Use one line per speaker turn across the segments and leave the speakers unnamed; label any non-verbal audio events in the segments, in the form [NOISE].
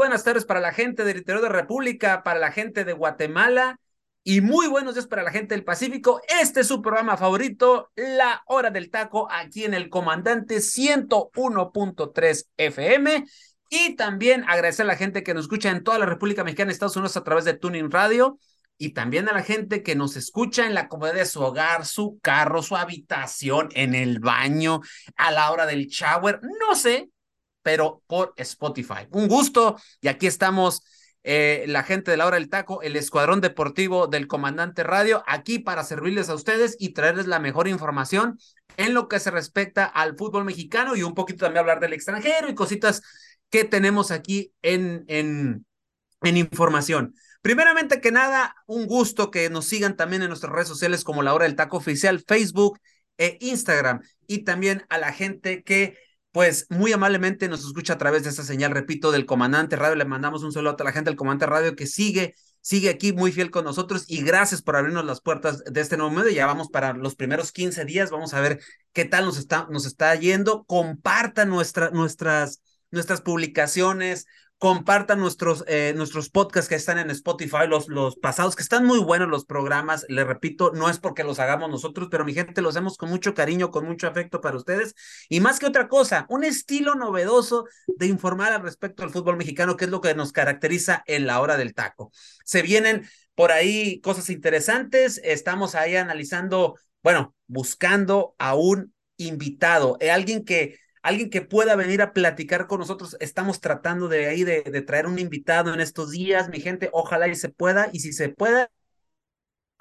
Buenas tardes para la gente del interior de República, para la gente de Guatemala y muy buenos días para la gente del Pacífico. Este es su programa favorito, La Hora del Taco, aquí en el Comandante 101.3 FM. Y también agradecer a la gente que nos escucha en toda la República Mexicana, Estados Unidos, a través de Tuning Radio. Y también a la gente que nos escucha en la comodidad de su hogar, su carro, su habitación, en el baño, a la hora del shower. No sé, pero por Spotify. Un gusto y aquí estamos. Eh, la gente de la hora del taco, el escuadrón deportivo del comandante radio, aquí para servirles a ustedes y traerles la mejor información en lo que se respecta al fútbol mexicano y un poquito también hablar del extranjero y cositas que tenemos aquí en, en, en información. Primeramente que nada, un gusto que nos sigan también en nuestras redes sociales como la hora del taco oficial, Facebook e Instagram y también a la gente que pues muy amablemente nos escucha a través de esa señal, repito, del Comandante Radio. Le mandamos un saludo a la gente del Comandante Radio que sigue, sigue aquí muy fiel con nosotros y gracias por abrirnos las puertas de este nuevo medio. Ya vamos para los primeros 15 días, vamos a ver qué tal nos está, nos está yendo. Compartan nuestra, nuestras, nuestras publicaciones, compartan nuestros, eh, nuestros podcasts que están en Spotify, los, los pasados, que están muy buenos los programas. Les repito, no es porque los hagamos nosotros, pero mi gente los hacemos con mucho cariño, con mucho afecto para ustedes. Y más que otra cosa, un estilo novedoso de informar al respecto al fútbol mexicano, que es lo que nos caracteriza en la hora del taco. Se vienen por ahí cosas interesantes. Estamos ahí analizando, bueno, buscando a un invitado, eh, alguien que alguien que pueda venir a platicar con nosotros. Estamos tratando de ahí de, traer un invitado en estos días, mi gente. Ojalá y se pueda. Y si se pueda,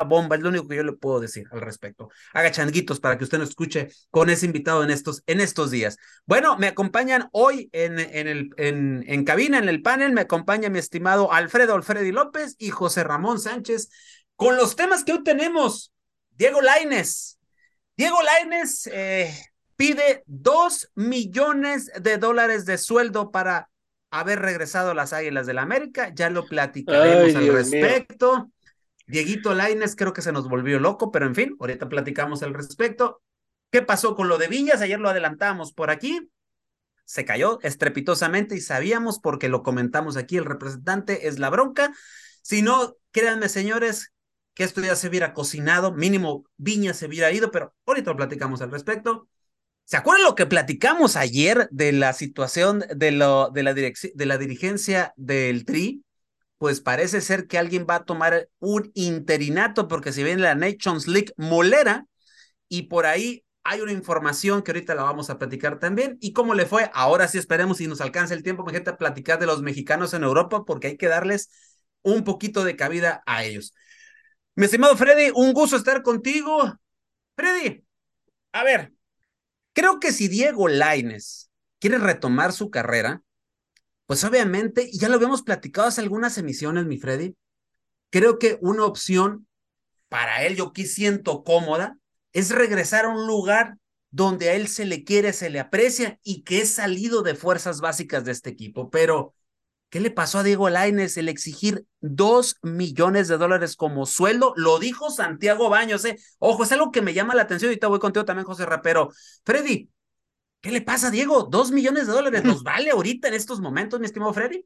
bomba, es lo único que yo le puedo decir al respecto. Haga changuitos para que usted nos escuche con ese invitado en estos, en estos días. Bueno, me acompañan hoy en, en, el, en, en cabina, en el panel, me acompaña mi estimado Alfredo Alfredi López y José Ramón Sánchez con los temas que hoy tenemos. Diego Laines. Diego Laines, eh, pide dos millones de dólares de sueldo para haber regresado a las Águilas del la América. Ya lo platicaremos al respecto. Dieguito Laines creo que se nos volvió loco, pero en fin, ahorita platicamos al respecto. ¿Qué pasó con lo de Viñas? Ayer lo adelantamos por aquí. Se cayó estrepitosamente y sabíamos porque lo comentamos aquí, el representante es la bronca. Si no, créanme señores, que esto ya se hubiera cocinado, mínimo Viñas se hubiera ido, pero ahorita lo platicamos al respecto. ¿Se acuerdan lo que platicamos ayer de la situación de, lo, de, la, de la dirigencia del TRI? Pues parece ser que alguien va a tomar un interinato porque si viene la Nations League molera y por ahí hay una información que ahorita la vamos a platicar también. ¿Y cómo le fue? Ahora sí esperemos si nos alcanza el tiempo, mi gente, a platicar de los mexicanos en Europa porque hay que darles un poquito de cabida a ellos. Mi estimado Freddy, un gusto estar contigo. Freddy, a ver, Creo que si Diego Laines quiere retomar su carrera, pues obviamente, y ya lo habíamos platicado hace algunas emisiones, mi Freddy, creo que una opción para él, yo aquí siento cómoda, es regresar a un lugar donde a él se le quiere, se le aprecia y que es salido de fuerzas básicas de este equipo. Pero ¿Qué le pasó a Diego Laines el exigir dos millones de dólares como sueldo? Lo dijo Santiago Baños, ¿eh? Ojo, es algo que me llama la atención. Ahorita voy contigo también, José Rapero. Freddy, ¿qué le pasa a Diego? ¿Dos millones de dólares nos vale ahorita en estos momentos, mi estimado Freddy?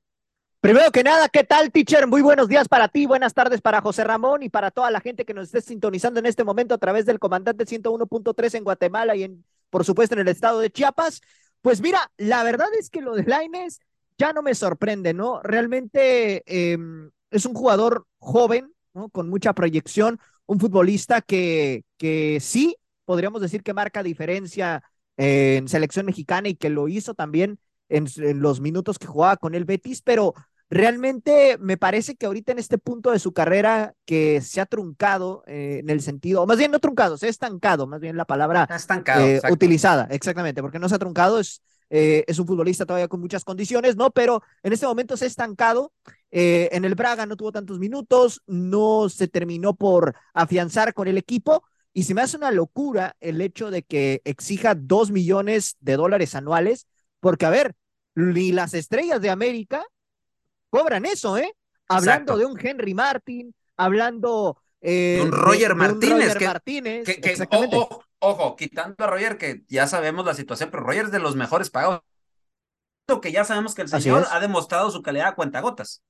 Primero que nada, ¿qué tal, teacher? Muy buenos días para ti, buenas tardes para José Ramón y para toda la gente que nos esté sintonizando en este momento a través del comandante 101.3 en Guatemala y en, por supuesto, en el estado de Chiapas. Pues mira, la verdad es que lo de Laines ya no me sorprende, ¿no? Realmente em, es un jugador joven, ¿no? Con mucha proyección, un futbolista que, que sí, podríamos decir que marca diferencia en selección mexicana y que lo hizo también en, los minutos que jugaba con el Betis, pero realmente me parece que ahorita en este punto de su carrera que se ha truncado eh, en el sentido, o más bien no truncado, se ha estancado, más bien la palabra eh, utilizada, exactamente, porque no se ha truncado, es, eh, es un futbolista todavía con muchas condiciones, ¿no? Pero en este momento se ha estancado. en el Braga no tuvo tantos minutos, no se terminó por afianzar con el equipo. Y se me hace una locura el hecho de que exija dos millones de dólares anuales, porque a ver, ni las estrellas de América cobran eso, ¿eh? Hablando de un Henry Martin, hablando
eh, de un Roger Martínez. Ojo, quitando a Roger, que ya sabemos la situación, pero Roger es de los mejores pagados. Que ya sabemos que el señor ha demostrado su calidad a cuentagotas.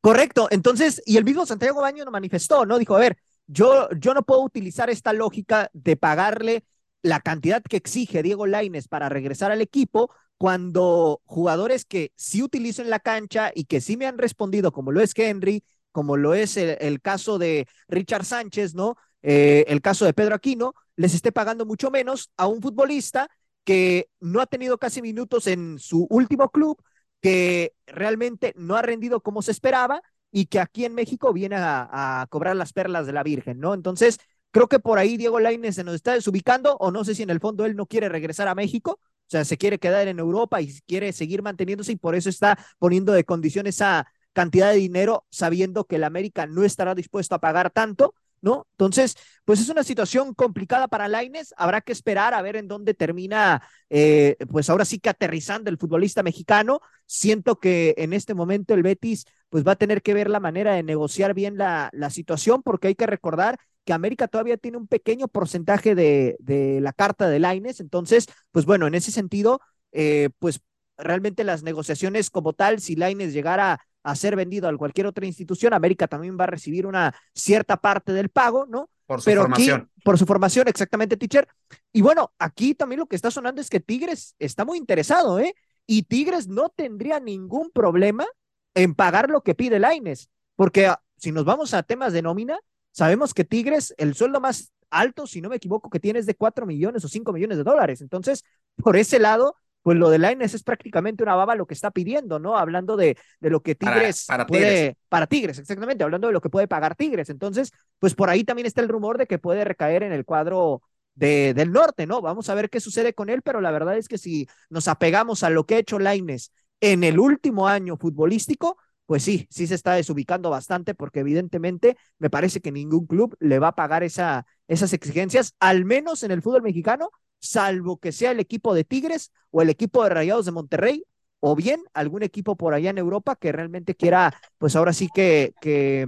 Correcto. Entonces, y el mismo Santiago Baño lo manifestó, ¿no? Dijo, a ver, yo, yo no puedo utilizar esta lógica de pagarle la cantidad que exige Diego Laines para regresar al equipo, cuando jugadores que sí utilizo en la cancha y que sí me han respondido, como lo es Henry, como lo es el, caso de Richard Sánchez, ¿no? Eh, el caso de Pedro Aquino, les esté pagando mucho menos a un futbolista que no ha tenido casi minutos en su último club, que realmente no ha rendido como se esperaba y que aquí en México viene a, cobrar las perlas de la Virgen, ¿no? Entonces, creo que por ahí Diego Lainez se nos está desubicando, o no sé si en el fondo él no quiere regresar a México, o sea, se quiere quedar en Europa y quiere seguir manteniéndose y por eso está poniendo de condición esa cantidad de dinero sabiendo que el América no estará dispuesto a pagar tanto, ¿no? Entonces, pues es una situación complicada para Laines, habrá que esperar a ver en dónde termina, eh, pues ahora sí que aterrizando el futbolista mexicano. Siento que en este momento el Betis pues va a tener que ver la manera de negociar bien la, la situación porque hay que recordar que América todavía tiene un pequeño porcentaje de, de la carta de Laines. Entonces, pues bueno, en ese sentido, eh, pues realmente las negociaciones como tal, si Laines llegara a ser vendido a cualquier otra institución, América también va a recibir una cierta parte del pago, ¿no?
Por su formación.
por su formación, exactamente, teacher. Y bueno, aquí también lo que está sonando es que Tigres está muy interesado, ¿eh? Y Tigres no tendría ningún problema en pagar lo que pide Laines, porque ah, si nos vamos a temas de nómina, Sabemos que Tigres, el sueldo más alto, si no me equivoco, que tiene es de 4 millones o 5 millones de dólares. Entonces, por ese lado, pues lo de Laines es prácticamente una baba lo que está pidiendo, ¿no? Hablando de, de lo que Tigres
para,
puede,
tigres.
para Tigres, exactamente, hablando de lo que puede pagar Tigres. Entonces, pues por ahí también está el rumor de que puede recaer en el cuadro de, del norte, ¿no? Vamos a ver qué sucede con él, pero la verdad es que si nos apegamos a lo que ha hecho Laines en el último año futbolístico, pues sí, sí se está desubicando bastante porque evidentemente me parece que ningún club le va a pagar esa, esas exigencias, al menos en el fútbol mexicano, salvo que sea el equipo de Tigres o el equipo de Rayados de Monterrey o bien algún equipo por allá en Europa que realmente quiera, pues ahora sí que, que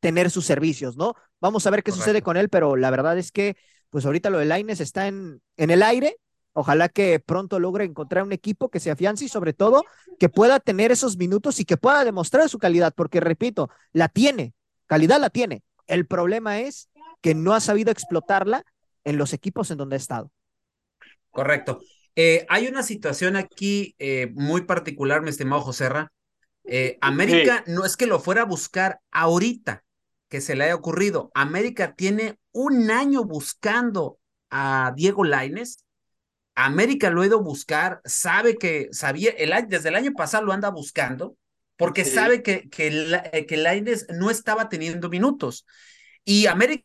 tener sus servicios, ¿no? Vamos a ver qué sucede con él, pero la verdad es que, pues ahorita lo de Laines está en, en el aire, Ojalá que pronto logre encontrar un equipo que se afiance y sobre todo que pueda tener esos minutos y que pueda demostrar su calidad, porque repito, la tiene, calidad la tiene. El problema es que no ha sabido explotarla en los equipos en donde ha estado.
Correcto. Eh, hay una situación aquí eh, muy particular, mi estimado José Eh, América no es que lo fuera a buscar ahorita que se le haya ocurrido. América tiene un año buscando a Diego Laines América lo ha ido a buscar, sabe que, sabía, el, desde el año pasado lo anda buscando, porque sabe que, que, que no estaba teniendo minutos. Y América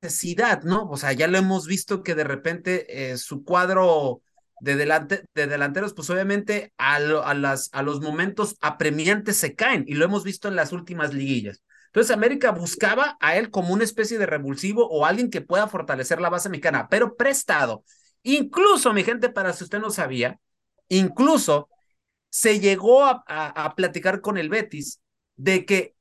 necesidad, ¿no? O sea, ya lo hemos visto que de repente eh, su cuadro de, delante, de delanteros, pues obviamente a, las, a los momentos apremiantes se caen, y lo hemos visto en las últimas liguillas. Entonces América buscaba a él como una especie de revulsivo o alguien que pueda fortalecer la base mexicana, pero prestado. Incluso, mi gente, para si usted no sabía, incluso se llegó a, platicar con el Betis de que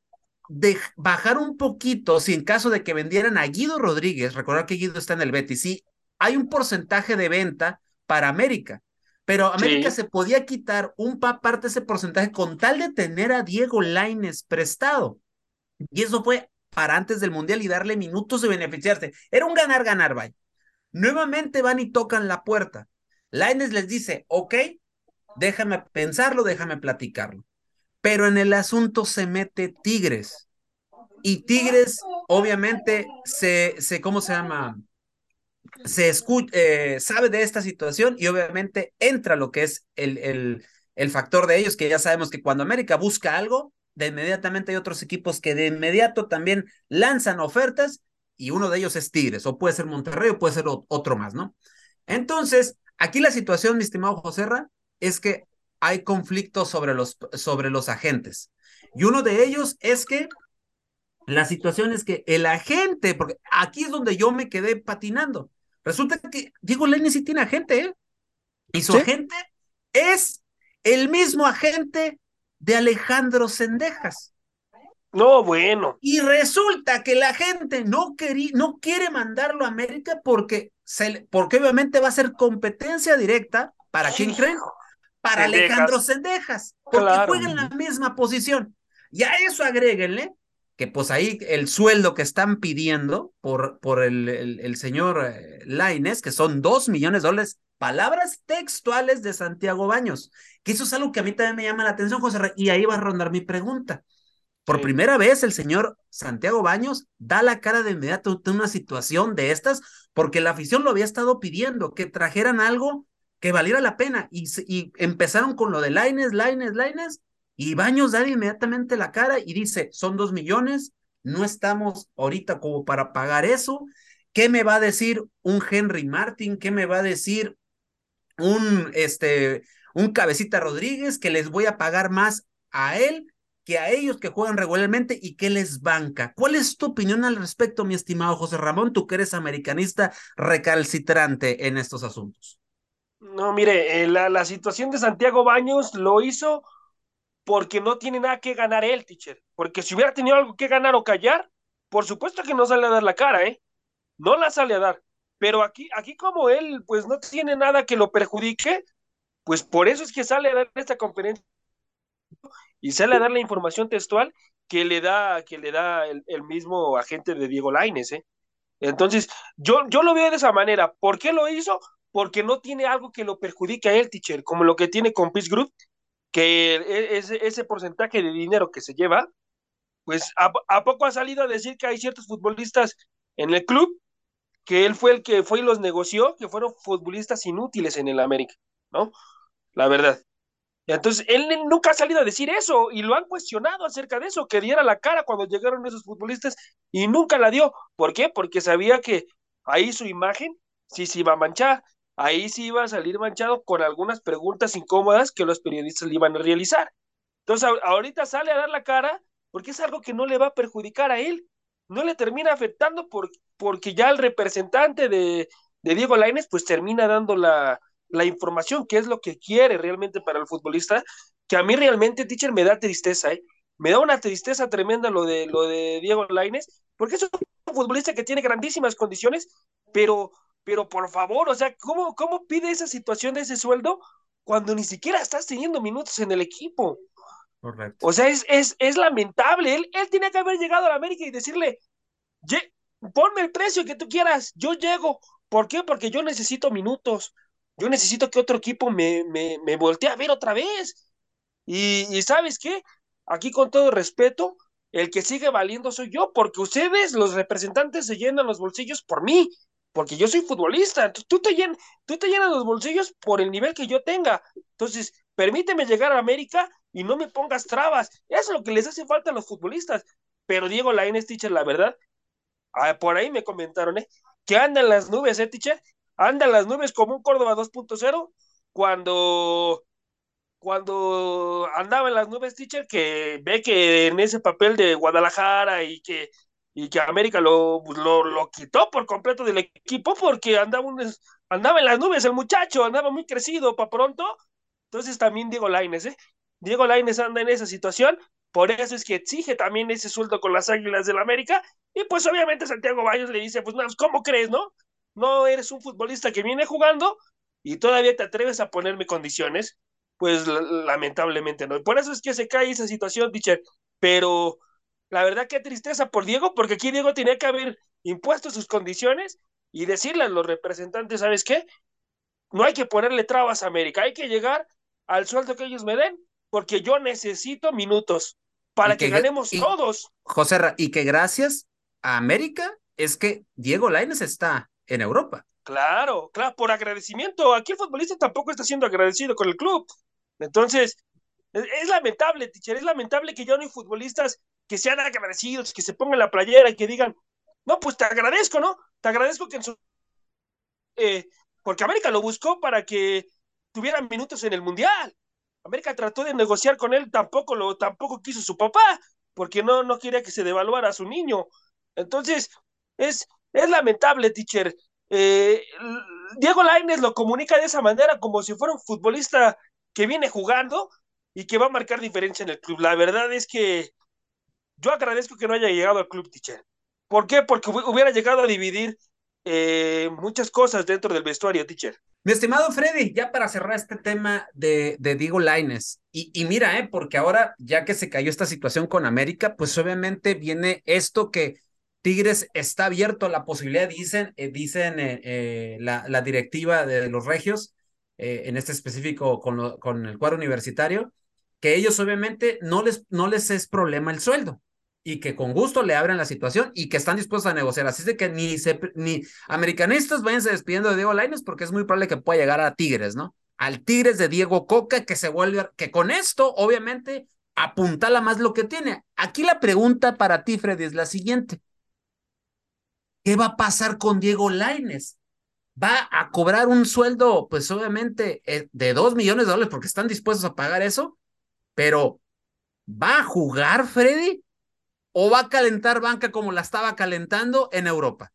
de bajar un poquito, si en caso de que vendieran a Guido Rodríguez, recordar que Guido está en el Betis, sí, hay un porcentaje de venta para América, pero América se podía quitar un parte de ese porcentaje con tal de tener a Diego Laines prestado. Y eso fue para antes del Mundial y darle minutos de beneficiarse. Era un ganar-ganar, vaya. Nuevamente van y tocan la puerta. Laines les dice, ok, déjame pensarlo, déjame platicarlo. Pero en el asunto se mete Tigres. Y Tigres, obviamente, se, se ¿cómo se llama? Se escucha, eh, sabe de esta situación y obviamente entra lo que es el, el, el factor de ellos, que ya sabemos que cuando América busca algo, de inmediatamente hay otros equipos que de inmediato también lanzan ofertas y uno de ellos es Tigres, o puede ser Monterrey, o puede ser otro más, ¿no? Entonces, aquí la situación, mi estimado Joserra, es que hay conflictos sobre los, sobre los agentes. Y uno de ellos es que la situación es que el agente, porque aquí es donde yo me quedé patinando. Resulta que Diego Lenny sí tiene agente, ¿eh? Y su agente es el mismo agente de Alejandro Sendejas.
No, bueno.
Y resulta que la gente no, no quiere mandarlo a América porque, se, porque obviamente va a ser competencia directa. ¿Para quién creen? Para Alejandro Sendejas, porque juega en la misma posición. Y a eso agréguenle que pues ahí el sueldo que están pidiendo por, por el, el, señor eh, Laines, que son dos millones de dólares, palabras textuales de Santiago Baños, que eso es algo que a mí también me llama la atención, José, y ahí va a rondar mi pregunta. Por primera vez el señor Santiago Baños da la cara de inmediato de una situación de estas, porque la afición lo había estado pidiendo, que trajeran algo que valiera la pena, y, empezaron con lo de Laines, Laines, Laines, y Baños da inmediatamente la cara y dice, son dos millones, no estamos ahorita como para pagar eso. ¿Qué me va a decir un Henry Martin? ¿Qué me va a decir un, este, un Cabecita Rodríguez que les voy a pagar más a él que a ellos que juegan regularmente y que les banca. ¿Cuál es tu opinión al respecto, mi estimado José Ramón? Tú que eres americanista recalcitrante en estos asuntos.
No, mire, eh, la, la situación de Santiago Baños lo hizo porque no tiene nada que ganar él, teacher. Porque si hubiera tenido algo que ganar o callar, por supuesto que no sale a dar la cara, ¿eh? No la sale a dar. Pero aquí, aquí como él, pues no tiene nada que lo perjudique, pues por eso es que sale a dar esta conferencia y sale a dar la información textual que le da, que le da el, mismo agente de Diego Laines, ¿eh? Entonces, yo, yo lo veo de esa manera. ¿Por qué lo hizo? Porque no tiene algo que lo perjudique a él, teacher, como lo que tiene con Peace Group, que e, ese, ese porcentaje de dinero que se lleva, pues a, poco ha salido a decir que hay ciertos futbolistas en el club que él fue el que fue y los negoció, que fueron futbolistas inútiles en el América, ¿no? La verdad. Entonces, él nunca ha salido a decir eso y lo han cuestionado acerca de eso, que diera la cara cuando llegaron esos futbolistas y nunca la dio. ¿Por qué? Porque sabía que ahí su imagen sí se iba a manchar ahí sí iba a salir manchado con algunas preguntas incómodas que los periodistas le iban a realizar. Entonces, ahorita sale a dar la cara porque es algo que no le va a perjudicar a él, no le termina afectando porque ya el representante de, Diego Lainez pues termina dando la, la información, que es lo que quiere realmente para el futbolista, que a mí realmente, teacher, me da tristeza, ¿eh? Me da una tristeza tremenda lo de, lo de Diego Lainez, porque es un futbolista que tiene grandísimas condiciones, pero pero por favor, o sea, ¿cómo, cómo pide esa situación de ese sueldo cuando ni siquiera estás teniendo minutos en el equipo? Correcto. O sea, es, es, es lamentable. Él, él tiene que haber llegado a la América y decirle, ponme el precio que tú quieras, yo llego. ¿Por qué? Porque yo necesito minutos. Yo necesito que otro equipo me, me, me voltee a ver otra vez. Y, y sabes qué? Aquí con todo respeto, el que sigue valiendo soy yo, porque ustedes, los representantes, se llenan los bolsillos por mí porque yo soy futbolista, tú te, llenas, tú te llenas los bolsillos por el nivel que yo tenga. Entonces, permíteme llegar a América y no me pongas trabas. Es lo que les hace falta a los futbolistas. Pero Diego Lainez, teacher, la verdad, ah, por ahí me comentaron, ¿eh? Que anda en las nubes, ¿eh, teacher? Anda en las nubes como un Córdoba 2.0 cuando cuando andaba en las nubes, teacher, que ve que en ese papel de Guadalajara y que y que América lo, pues, lo, lo, quitó por completo del equipo porque andaba, andaba en las nubes el muchacho, andaba muy crecido para pronto. Entonces también Diego Laines, ¿eh? Diego Laines anda en esa situación, por eso es que exige también ese sueldo con las Águilas del América. Y pues obviamente Santiago Baños le dice, pues no, ¿cómo crees, no? No eres un futbolista que viene jugando y todavía te atreves a ponerme condiciones. Pues lamentablemente no. Por eso es que se cae esa situación, teacher. Pero la verdad, qué tristeza por Diego, porque aquí Diego tenía que haber impuesto sus condiciones y decirle a los representantes, ¿sabes qué? No hay que ponerle trabas a América, hay que llegar al sueldo que ellos me den, porque yo necesito minutos para que, ganemos todos.
José, y que gracias a América es que Diego Laines está en Europa.
Claro, claro, por agradecimiento. Aquí el futbolista tampoco está siendo agradecido con el club. Entonces, es, lamentable, teacher, es lamentable que ya no hay futbolistas que sean agradecidos, que se pongan la playera y que digan, no, pues te agradezco, ¿no? Te agradezco que en su... Eh, porque América lo buscó para que tuvieran minutos en el Mundial. América trató de negociar con él, tampoco lo, tampoco quiso su papá, porque no, no quería que se devaluara a su niño. Entonces, es, es lamentable, teacher. Eh, Diego Lainez lo comunica de esa manera, como si fuera un futbolista que viene jugando y que va a marcar diferencia en el club. La verdad es que yo agradezco que no haya llegado al club, teacher. ¿Por qué? Porque hubiera llegado a dividir eh, muchas cosas dentro del vestuario, teacher.
Mi estimado Freddy, ya para cerrar este tema de, de Diego Laines, y, y, mira, eh, porque ahora ya que se cayó esta situación con América, pues obviamente viene esto que Tigres está abierto a la posibilidad, dicen, eh, dicen eh, la, la, directiva de los regios, en este específico con, lo, con el cuadro universitario, que ellos obviamente no les, no les es problema el sueldo y que con gusto le abren la situación y que están dispuestos a negociar. Así de que ni, americanistas váyanse despidiendo de Diego Lainez porque es muy probable que pueda llegar a Tigres, ¿no? Al Tigres de Diego Coca que se vuelve, que con esto obviamente apuntala más lo que tiene. Aquí la pregunta para ti, Freddy, es la siguiente. ¿Qué va a pasar con Diego Lainez? ¿Va a cobrar un sueldo, pues obviamente, eh, de dos millones de dólares porque están dispuestos a pagar eso? Pero, ¿va a jugar Freddy? O va a calentar banca como la estaba calentando en Europa?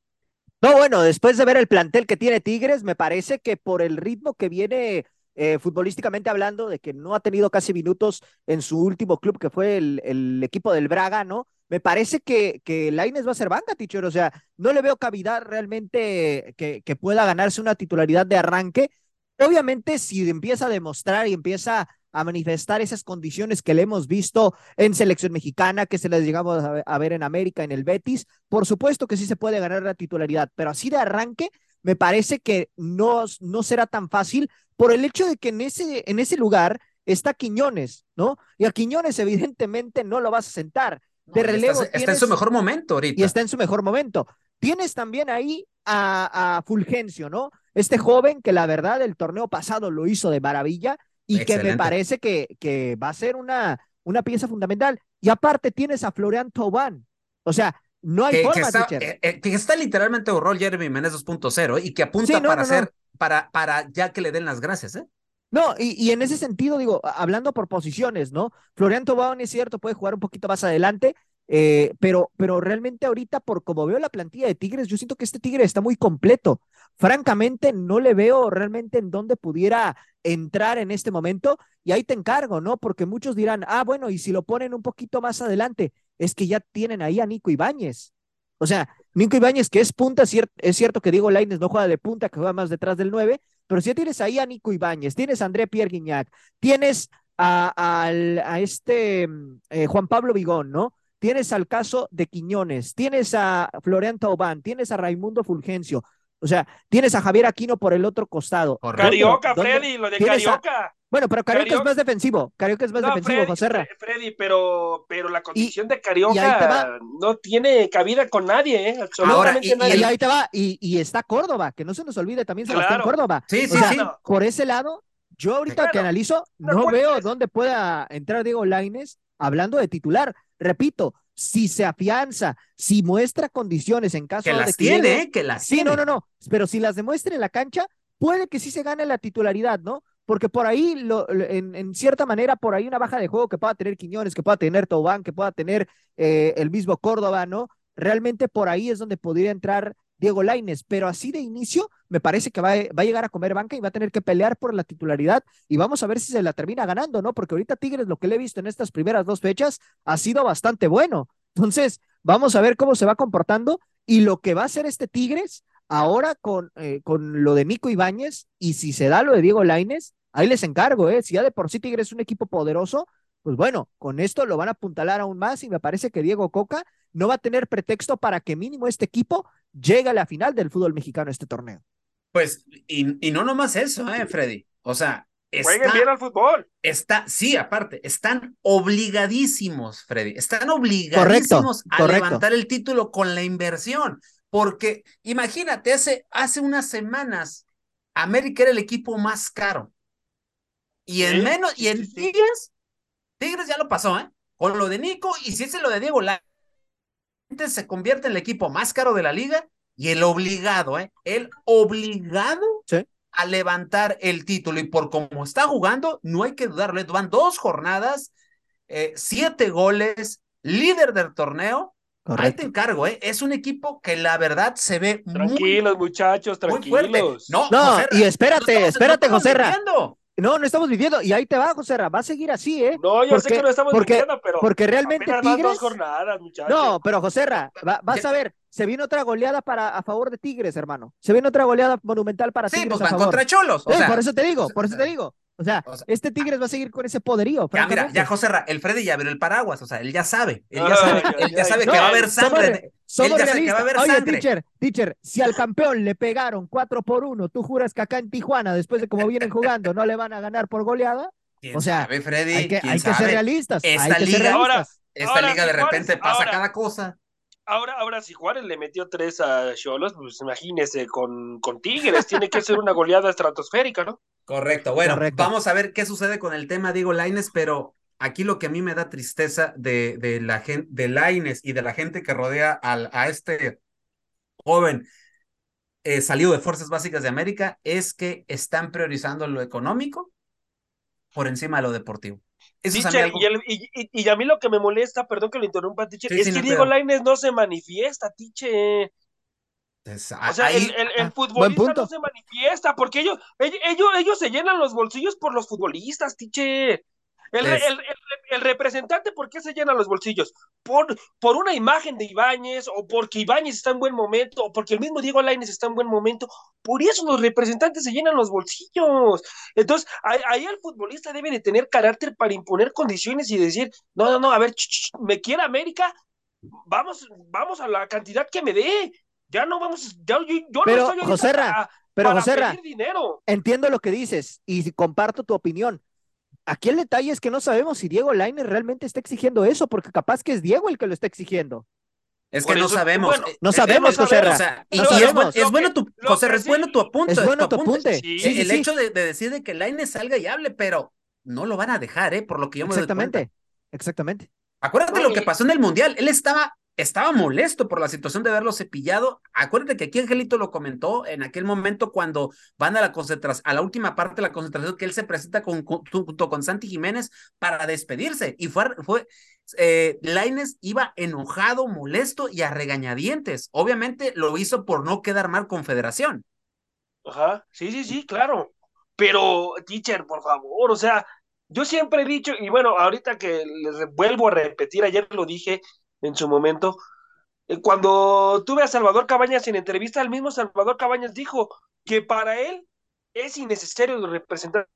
No, bueno, después de ver el plantel que tiene Tigres, me parece que por el ritmo que viene eh, futbolísticamente hablando, de que no ha tenido casi minutos en su último club, que fue el, equipo del Braga, ¿no? Me parece que, que Laines va a ser banca, teacher. O sea, no le veo cavidad realmente que, que pueda ganarse una titularidad de arranque. Obviamente, si empieza a demostrar y empieza a manifestar esas condiciones que le hemos visto en selección mexicana, que se las llegamos a ver en América, en el Betis. Por supuesto que sí se puede ganar la titularidad, pero así de arranque me parece que no, no será tan fácil por el hecho de que en ese, en ese lugar está Quiñones, ¿no? Y a Quiñones evidentemente no lo vas a sentar. De relevo.
Está, en su mejor momento ahorita.
Y está en su mejor momento. Tienes también ahí a, a Fulgencio, ¿no? Este joven que la verdad el torneo pasado lo hizo de maravilla y que me parece que, que va a ser una, una pieza fundamental. Y aparte tienes a Florian Thauvin. O sea, no hay forma,
que está, eh, eh, que está literalmente un rol Jeremy Menez 2.0 y que apunta para hacer, para, para ya que le den las gracias, ¿eh?
No, y, y, en ese sentido, digo, hablando por posiciones, ¿no? Florian Thauvin es cierto, puede jugar un poquito más adelante, eh, pero, pero realmente ahorita, por como veo la plantilla de Tigres, yo siento que este Tigre está muy completo. Francamente, no le veo realmente en dónde pudiera entrar en este momento. Y ahí te encargo, ¿no? Porque muchos dirán, ah, bueno, y si lo ponen un poquito más adelante, es que ya tienen ahí a Nico Ibáñez. O sea, Nico Ibáñez, que es punta, es cierto que Diego Laines no juega de punta, que juega más detrás del 9, pero si ya tienes ahí a Nico Ibáñez, tienes a André Pierre Guignac, tienes a, este mm, eh, Juan Pablo Vigón, ¿no? Tienes al caso de Quiñones, tienes a Florian Taubán, tienes a Raimundo Fulgencio, o sea, tienes a Javier Aquino por el otro costado.
Carioca, Freddy, lo de Carioca.
Bueno, pero Carioca, es más defensivo. Carioca es más defensivo, José Ra.
Freddy, pero, pero la condición de Carioca no tiene cabida con nadie, ¿eh? Absolutamente
Ahora, y, ahí te va, y, está Córdoba, que no se nos olvide también Sebastián Córdoba.
Sí, sí, sí.
Por ese lado, yo ahorita que analizo, no, veo dónde pueda entrar Diego Laines hablando de titular. Repito, si se afianza, si muestra condiciones en caso
que
de
que tiene, que las
sí, no, no, no, pero si las demuestra en la cancha, puede que sí se gane la titularidad, ¿no? Porque por ahí, lo, en, en, cierta manera, por ahí una baja de juego que pueda tener Quiñones, que pueda tener Tobán, que pueda tener eh, el mismo Córdoba, ¿no? Realmente por ahí es donde podría entrar Diego Laines, pero así de inicio me parece que va, va, a llegar a comer banca y va a tener que pelear por la titularidad y vamos a ver si se la termina ganando, ¿no? Porque ahorita Tigres lo que le he visto en estas primeras dos fechas ha sido bastante bueno. Entonces, vamos a ver cómo se va comportando y lo que va a hacer este Tigres ahora con, eh, con lo de Nico Ibáñez y si se da lo de Diego Laines, ahí les encargo, ¿eh? Si ya de por sí Tigres es un equipo poderoso, pues bueno, con esto lo van a apuntalar aún más y me parece que Diego Coca no va a tener pretexto para que mínimo este equipo llegue a la final del fútbol mexicano este torneo.
Pues, y, y no nomás eso, ¿eh, Freddy? O sea,
Jueguen bien al fútbol.
Está, sí, aparte, están obligadísimos, Freddy, están obligadísimos a levantar el título con la inversión. Porque imagínate, hace, hace unas semanas, América era el equipo más caro. Y en menos, y en Tigres, Tigres ya lo pasó, ¿eh? Con lo de Nico, y si es lo de Diego Se convierte en el equipo más caro de la liga y el obligado, ¿eh? El obligado a levantar el título. Y por cómo está jugando, no hay que dudarlo. Van dos jornadas, eh, siete goles, líder del torneo. Ahí te encargo, ¿eh? Es un equipo que la verdad se ve
tranquilos, muchachos, tranquilos.
No, no y espérate, espérate, José no, no estamos viviendo. Y ahí te va, José Va a seguir así, ¿eh?
No, yo sé que no estamos viviendo, pero.
Porque realmente Tigres.
Dos jornadas, muchachos.
No, pero José vas a ver. Se viene otra goleada para, a favor de Tigres, hermano. Se viene otra goleada monumental para Tigres.
Sí, pues van contra Cholos.
O sea, por eso te digo, por eso te digo. O sea, este Tigres va a seguir con ese poderío.
Ya, mira, ya José Ra, el Freddy ya abrió el paraguas, o sea, él ya sabe, él ya sabe, él ya sabe que va a haber sangre. Somos, él ya sabe que va a haber
Oye, teacher, teacher, si al campeón le pegaron 4 por 1, ¿tú juras que acá en Tijuana, después de cómo vienen jugando, no le van a ganar por goleada? O sea,
Freddy?
hay que, hay que ser realistas.
Esta liga, Ahora, esta liga de repente pasa cada cosa.
Ahora, ahora si Juárez le metió tres a Cholos, pues imagínese con, con Tigres, tiene que ser una goleada estratosférica, ¿no?
Correcto, bueno, vamos a ver qué sucede con el tema Diego Laines, pero aquí lo que a mí me da tristeza de, de la gente, de Laines y de la gente que rodea al, a este joven eh, salido de Fuerzas Básicas de América es que están priorizando lo económico por encima de lo deportivo
y, a mí lo que me molesta, perdón que lo interrumpa, Tiche, es que Diego Lainez no se manifiesta, Tiche. o sea, el, el, ah, futbolista no se manifiesta porque ellos, ellos, ellos se llenan los bolsillos por los futbolistas, Tiche. El, el, representante, ¿por qué se llena los bolsillos? Por, por una imagen de Ibáñez, o porque Ibáñez está en buen momento, o porque el mismo Diego Lainez está en buen momento. Por eso los representantes se llenan los bolsillos. Entonces, ahí, el futbolista debe de tener carácter para imponer condiciones y decir, no, no, no, a ver, me quiere América, vamos, vamos a la cantidad que me dé. Ya no vamos, ya, yo,
pero,
no
estoy pero José
dinero.
entiendo lo que dices y comparto tu opinión Aquí el detalle es que no sabemos si Diego Lainez realmente está exigiendo eso, porque capaz que es Diego el que lo está exigiendo.
Es que no sabemos.
no sabemos, José
y, es, bueno tu, José, es bueno tu apunte.
Es bueno tu apunte.
el hecho de, decir que Lainez salga y hable, pero no lo van a dejar, ¿eh? Por lo que yo me
Exactamente, exactamente.
Acuérdate lo que pasó en el Mundial. Él estaba estaba molesto por la situación de verlo cepillado. Acuérdate que aquí Angelito lo comentó en aquel momento cuando van a la concentración, a la última parte de la concentración, que él se presenta con, junto con Santi Jiménez para despedirse. Y fue, fue eh, Laines iba enojado, molesto y a regañadientes. Obviamente lo hizo por no quedar mal con Federación.
Ajá, sí, sí, sí, claro. Pero, teacher, por favor, o sea, yo siempre he dicho, y bueno, ahorita que les vuelvo a repetir, ayer lo dije, en su momento. Eh, cuando tuve a Salvador Cabañas en entrevista, el mismo Salvador Cabañas dijo que para él es innecesario representar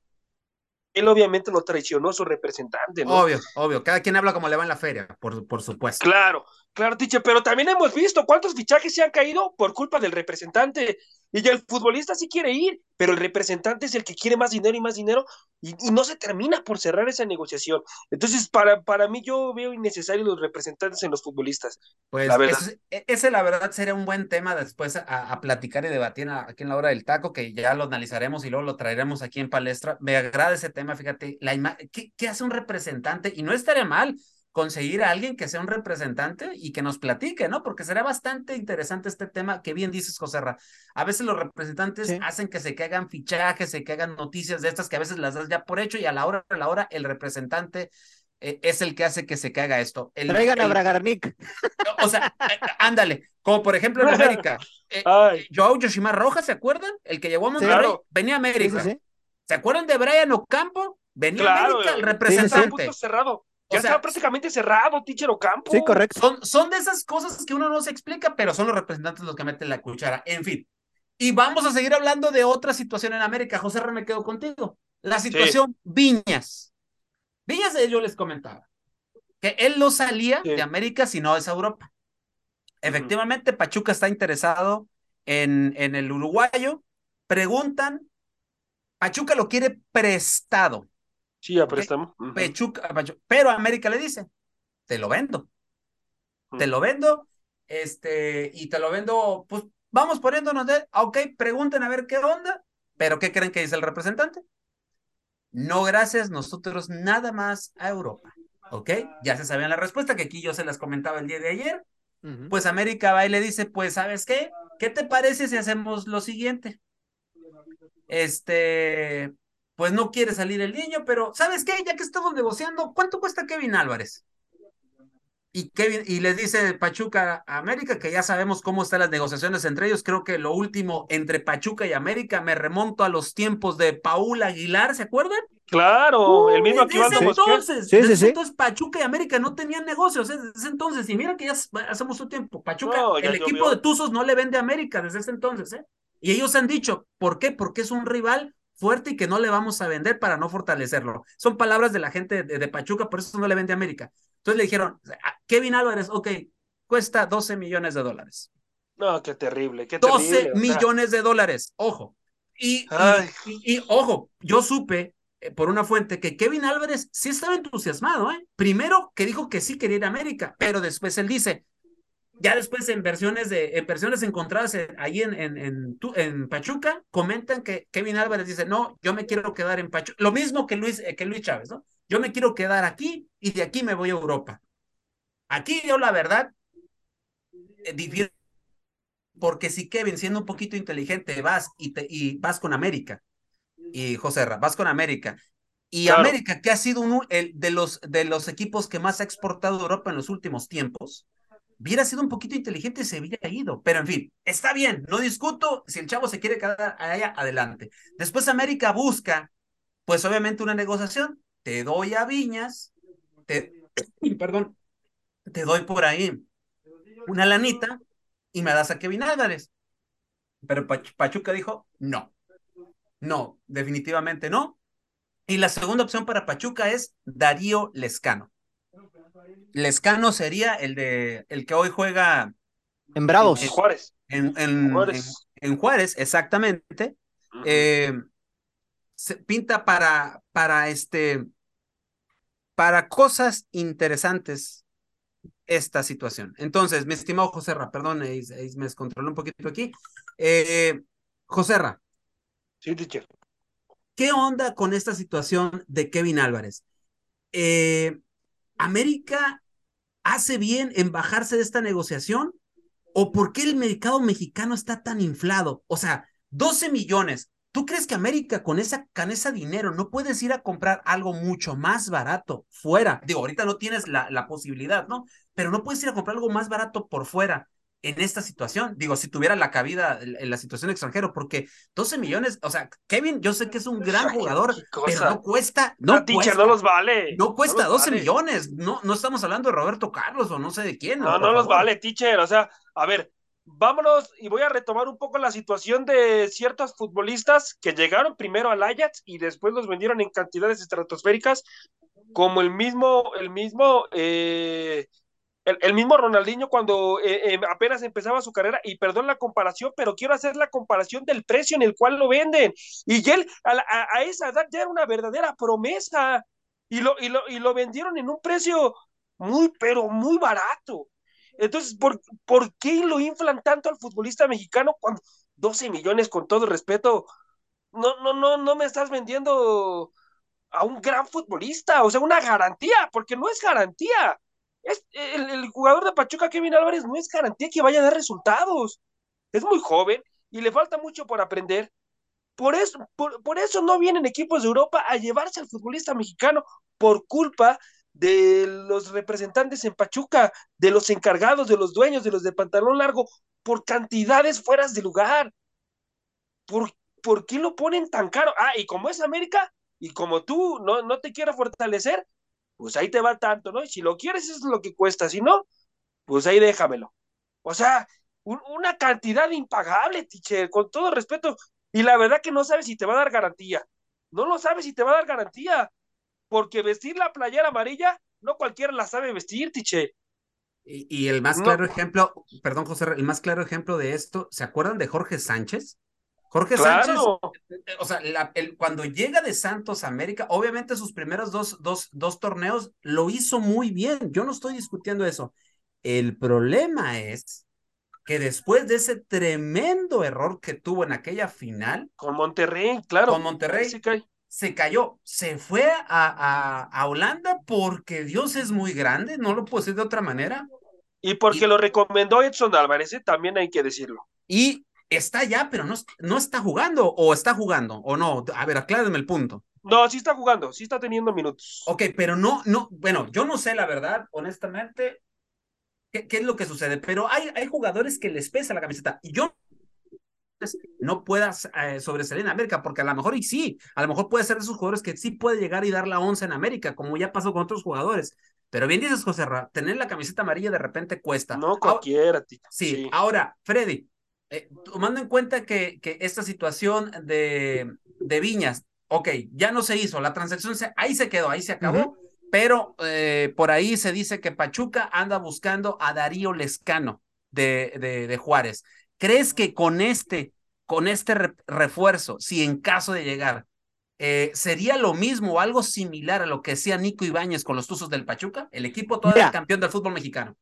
él obviamente lo traicionó su representante, ¿no?
Obvio, obvio. Cada quien habla como le va en la feria, por, por supuesto.
Claro, claro, Tiche, pero también hemos visto cuántos fichajes se han caído por culpa del representante. Y ya el futbolista sí quiere ir, pero el representante es el que quiere más dinero y más dinero y, no se termina por cerrar esa negociación. Entonces, para, para mí yo veo innecesarios los representantes en los futbolistas.
Pues la verdad. E, ese, la verdad sería un buen tema después a, platicar y debatir aquí en la hora del taco, que ya lo analizaremos y luego lo traeremos aquí en palestra. Me agrada ese tema, fíjate, la ¿qué, ¿qué hace un representante? Y no estaría mal conseguir a alguien que sea un representante y que nos platique, ¿no? Porque será bastante interesante este tema que bien dices, José Ra. A veces los representantes hacen que se caigan fichajes, se caigan noticias de estas que a veces las das ya por hecho y a la hora, a la hora, el representante eh, es el que hace que se caiga esto. El,
Traigan a Bragarnik.
O sea, eh, ándale, como por ejemplo en [LAUGHS] América. Eh, Joao Yoshima Rojas, ¿se acuerdan? El que llegó a Monterrey, venía a América. ¿Se acuerdan de Brian Ocampo? Venía a América, el representante.
cerrado. Ya está prácticamente cerrado, Teacher Ocampo.
Sí, correcto.
Son, son de esas cosas que uno no se explica, pero son los representantes los que meten la cuchara. En fin. Y vamos a seguir hablando de otra situación en América. José me quedo contigo. La situación Viñas. Viñas, eh, yo les comentaba que él no salía de América sino es Europa. Efectivamente, Pachuca está interesado en, en el uruguayo. Preguntan, Pachuca lo quiere prestado.
Sí, a préstamo.
pero América le dice, te lo vendo. Te lo vendo, este, y te lo vendo, pues vamos poniéndonos de, ah, ok, pregunten a ver qué onda, pero ¿qué creen que dice el representante? no gracias, nosotros nada más a Europa. ¿Ok? Ya se sabían la respuesta, que aquí yo se las comentaba el día de ayer. Pues América va y le dice, pues, ¿sabes qué? ¿Qué te parece si hacemos lo siguiente? Este, pues no quiere salir el niño, pero ¿sabes qué? Ya que estamos negociando, ¿cuánto cuesta Kevin Álvarez? Y, Kevin, y les dice Pachuca a América que ya sabemos cómo están las negociaciones entre ellos. Creo que lo último entre Pachuca y América me remonto a los tiempos de Paul Aguilar, ¿se acuerdan?
Claro, el mismo que
entonces, sí, sí, entonces Pachuca y América no tenían negocios desde ese entonces. Y mira que ya hacemos un tiempo. Pachuca, el equipo de Tuzos no le vende a América desde ese entonces, ¿eh? Y ellos han dicho, ¿por qué? Porque es un rival fuerte y que no le vamos a vender para no fortalecerlo. Son palabras de la gente de, Pachuca, por eso no le vende a América. Entonces le dijeron, ah, Kevin Álvarez, ok, cuesta 12 millones de dólares.
No, qué terrible, qué
12 millones de dólares, ojo. Y, y, ojo, yo supe eh, por una fuente que Kevin Álvarez sí estaba entusiasmado, ¿eh? Primero que dijo que sí quería ir a América, pero después él dice, ya después en versiones de en versiones encontradas ahí en, en, en, en, Pachuca comentan que Kevin Álvarez dice no yo me quiero quedar en Pachuca lo mismo que Luis eh, que Luis Chávez no yo me quiero quedar aquí y de aquí me voy a Europa aquí yo la verdad eh, porque si Kevin siendo un poquito inteligente vas y te, y vas con América y José vas con América y América que ha sido uno el, de los de los equipos que más ha exportado Europa en los últimos tiempos hubiera sido un poquito inteligente se hubiera ido. Pero en fin, está bien, no discuto. Si el chavo se quiere quedar allá, adelante. Después América busca, pues obviamente una negociación. Te doy a Viñas, te, [CLEARS THROAT] perdón, te doy por ahí una lanita y me das a Kevin Álvarez. Pero Pachuca dijo, no, no, definitivamente no. Y la segunda opción para Pachuca es Darío Lescano. Lescano sería el de el que hoy juega
en Bravos.
En Juárez.
En, Juárez. En, Juárez, exactamente. Eh, se pinta para, para este para cosas interesantes esta situación. Entonces, mi estimado José Ra, perdón, me descontrolé un poquito aquí. Eh, José Ra.
Sí, teacher.
¿Qué onda con esta situación de Kevin Álvarez? Eh, ¿América hace bien en bajarse de esta negociación? ¿O por qué el mercado mexicano está tan inflado? O sea, 12 millones. ¿Tú crees que América con esa, con ese dinero no puedes ir a comprar algo mucho más barato fuera? Digo, ahorita no tienes la, la posibilidad, ¿no? Pero no puedes ir a comprar algo más barato por fuera en esta situación. Digo, si tuviera la cabida en la situación extranjero, porque 12 millones, o sea, Kevin, yo sé que es un gran jugador, pero no cuesta. No,
cuesta, no los vale.
No cuesta 12 millones. No, no estamos hablando de Roberto Carlos o no sé de quién.
No, no, los vale, teacher. O sea, a ver, vámonos y voy a retomar un poco la situación de ciertos futbolistas que llegaron primero al Ajax y después los vendieron en cantidades estratosféricas, como el mismo, el mismo, eh, el, mismo Ronaldinho cuando eh, eh, apenas empezaba su carrera, y perdón la comparación, pero quiero hacer la comparación del precio en el cual lo venden. Y él a, esa edad ya era una verdadera promesa, y lo, y, lo, y lo vendieron en un precio muy, pero muy barato. Entonces, ¿por, ¿por qué lo inflan tanto al futbolista mexicano cuando 12 millones, con todo respeto, no, no, no, no me estás vendiendo a un gran futbolista, o sea, una garantía, porque no es garantía el, jugador de Pachuca, Kevin Álvarez, no es garantía que vaya a dar resultados. Es muy joven y le falta mucho por aprender. Por eso, por, eso no vienen equipos de Europa a llevarse al futbolista mexicano por culpa de los representantes en Pachuca, de los encargados, de los dueños, de los de pantalón largo, por cantidades fueras de lugar. ¿Por, ¿Por qué lo ponen tan caro? Ah, y como es América, y como tú no, no te quieres fortalecer, pues ahí te va tanto, ¿no? Y si lo quieres, es lo que cuesta, si no, pues ahí déjamelo. O sea, una cantidad impagable, teacher, con todo respeto. Y la verdad que no sabes si te va a dar garantía. No lo sabes si te va a dar garantía. Porque vestir la playera amarilla, no cualquiera la sabe vestir, tiche.
Y, el más claro ejemplo, perdón, José, el más claro ejemplo de esto, ¿se acuerdan de Jorge Sánchez? Jorge Sánchez, eh, o sea, el, cuando llega de Santos a América, obviamente sus primeros dos, dos, dos torneos lo hizo muy bien. Yo no estoy discutiendo eso. El problema es que después de ese tremendo error que tuvo en aquella final.
Con Monterrey, claro.
Con Monterrey. se cayó, se fue a, a, Holanda porque Dios es muy grande, no lo puedo decir de otra manera.
Y porque lo recomendó Edson Álvarez, ¿eh? también hay que decirlo.
Y está ya, pero no, no está jugando, o está jugando, o no. A ver, aclárenme el punto.
No, sí está jugando, sí está teniendo minutos.
Ok, pero no, no, bueno, yo no sé la verdad, honestamente, qué, qué es lo que sucede, pero hay, hay jugadores que les pesa la camiseta. Y yo no puedas eh, sobresalir en América, porque a lo mejor y sí, a lo mejor puede ser de esos jugadores que sí puede llegar y dar la once en América, como ya pasó con otros jugadores. Pero bien dices, José Ra, tener la camiseta amarilla de repente cuesta.
No cualquiera,
sí, ahora, Freddy, eh, tomando en cuenta que, que esta situación de, de Viñas, ok, ya no se hizo, la transacción ahí se quedó, ahí se acabó, pero eh, por ahí se dice que Pachuca anda buscando a Darío Lescano de, de, de Juárez. ¿Crees que con este, con este refuerzo, si en caso de llegar, eh, sería lo mismo o algo similar a lo que hacía Nico Ibáñez con los Tuzos del Pachuca? El equipo todavía campeón del fútbol mexicano.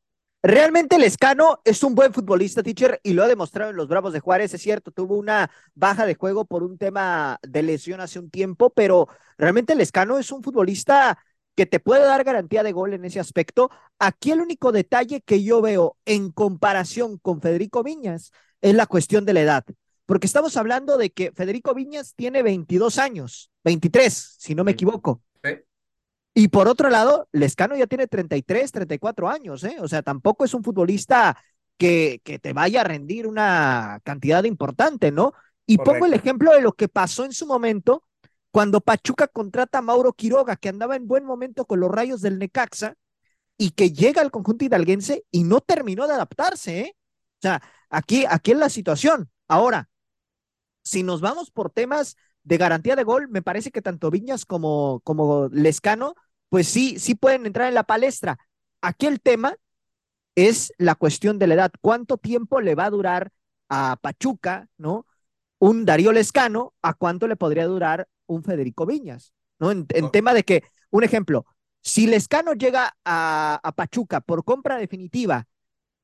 Realmente Lescano es un buen futbolista, teacher, y lo ha demostrado en los Bravos de Juárez, es cierto, tuvo una baja de juego por un tema de lesión hace un tiempo, pero realmente Lescano es un futbolista que te puede dar garantía de gol en ese aspecto. Aquí el único detalle que yo veo en comparación con Federico Viñas es la cuestión de la edad, porque estamos hablando de que Federico Viñas tiene 22 años, 23, si no me equivoco. Y por otro lado, Lescano ya tiene 33, 34 años, ¿eh? O sea, tampoco es un futbolista que, que te vaya a rendir una cantidad importante, ¿no? Y pongo el ejemplo de lo que pasó en su momento cuando Pachuca contrata a Mauro Quiroga, que andaba en buen momento con los rayos del Necaxa, y que llega al conjunto hidalguense y no terminó de adaptarse, ¿eh? O sea, aquí, aquí es la situación. Ahora, si nos vamos por temas de garantía de gol, me parece que tanto Viñas como, como Lescano, pues sí, sí pueden entrar en la palestra. Aquí el tema es la cuestión de la edad. ¿Cuánto tiempo le va a durar a Pachuca, ¿no? Un Darío Lescano, ¿a cuánto le podría durar un Federico Viñas, ¿no? En, tema de que, un ejemplo, si Lescano llega a, a, Pachuca por compra definitiva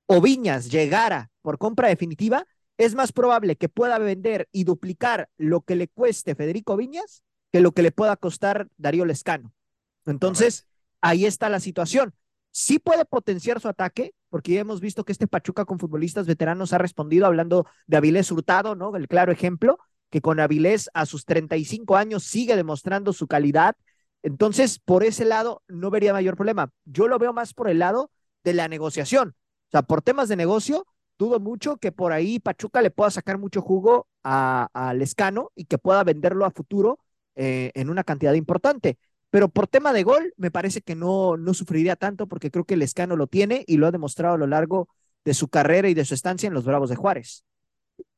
o Viñas llegara por compra definitiva, es más probable que pueda vender y duplicar lo que le cueste Federico Viñas que lo que le pueda costar Darío Lescano. Entonces, ahí está la situación. Sí puede potenciar su ataque, porque ya hemos visto que este Pachuca con futbolistas veteranos ha respondido hablando de Avilés Hurtado, ¿no? El claro ejemplo, que con Avilés a sus 35 años sigue demostrando su calidad. Entonces, por ese lado, no vería mayor problema. Yo lo veo más por el lado de la negociación. O sea, por temas de negocio, dudo mucho que por ahí Pachuca le pueda sacar mucho jugo a, Lescano y que pueda venderlo a futuro eh, en una cantidad importante. Pero por tema de gol, me parece que no, no sufriría tanto porque creo que Lescano lo tiene y lo ha demostrado a lo largo de su carrera y de su estancia en los Bravos de Juárez.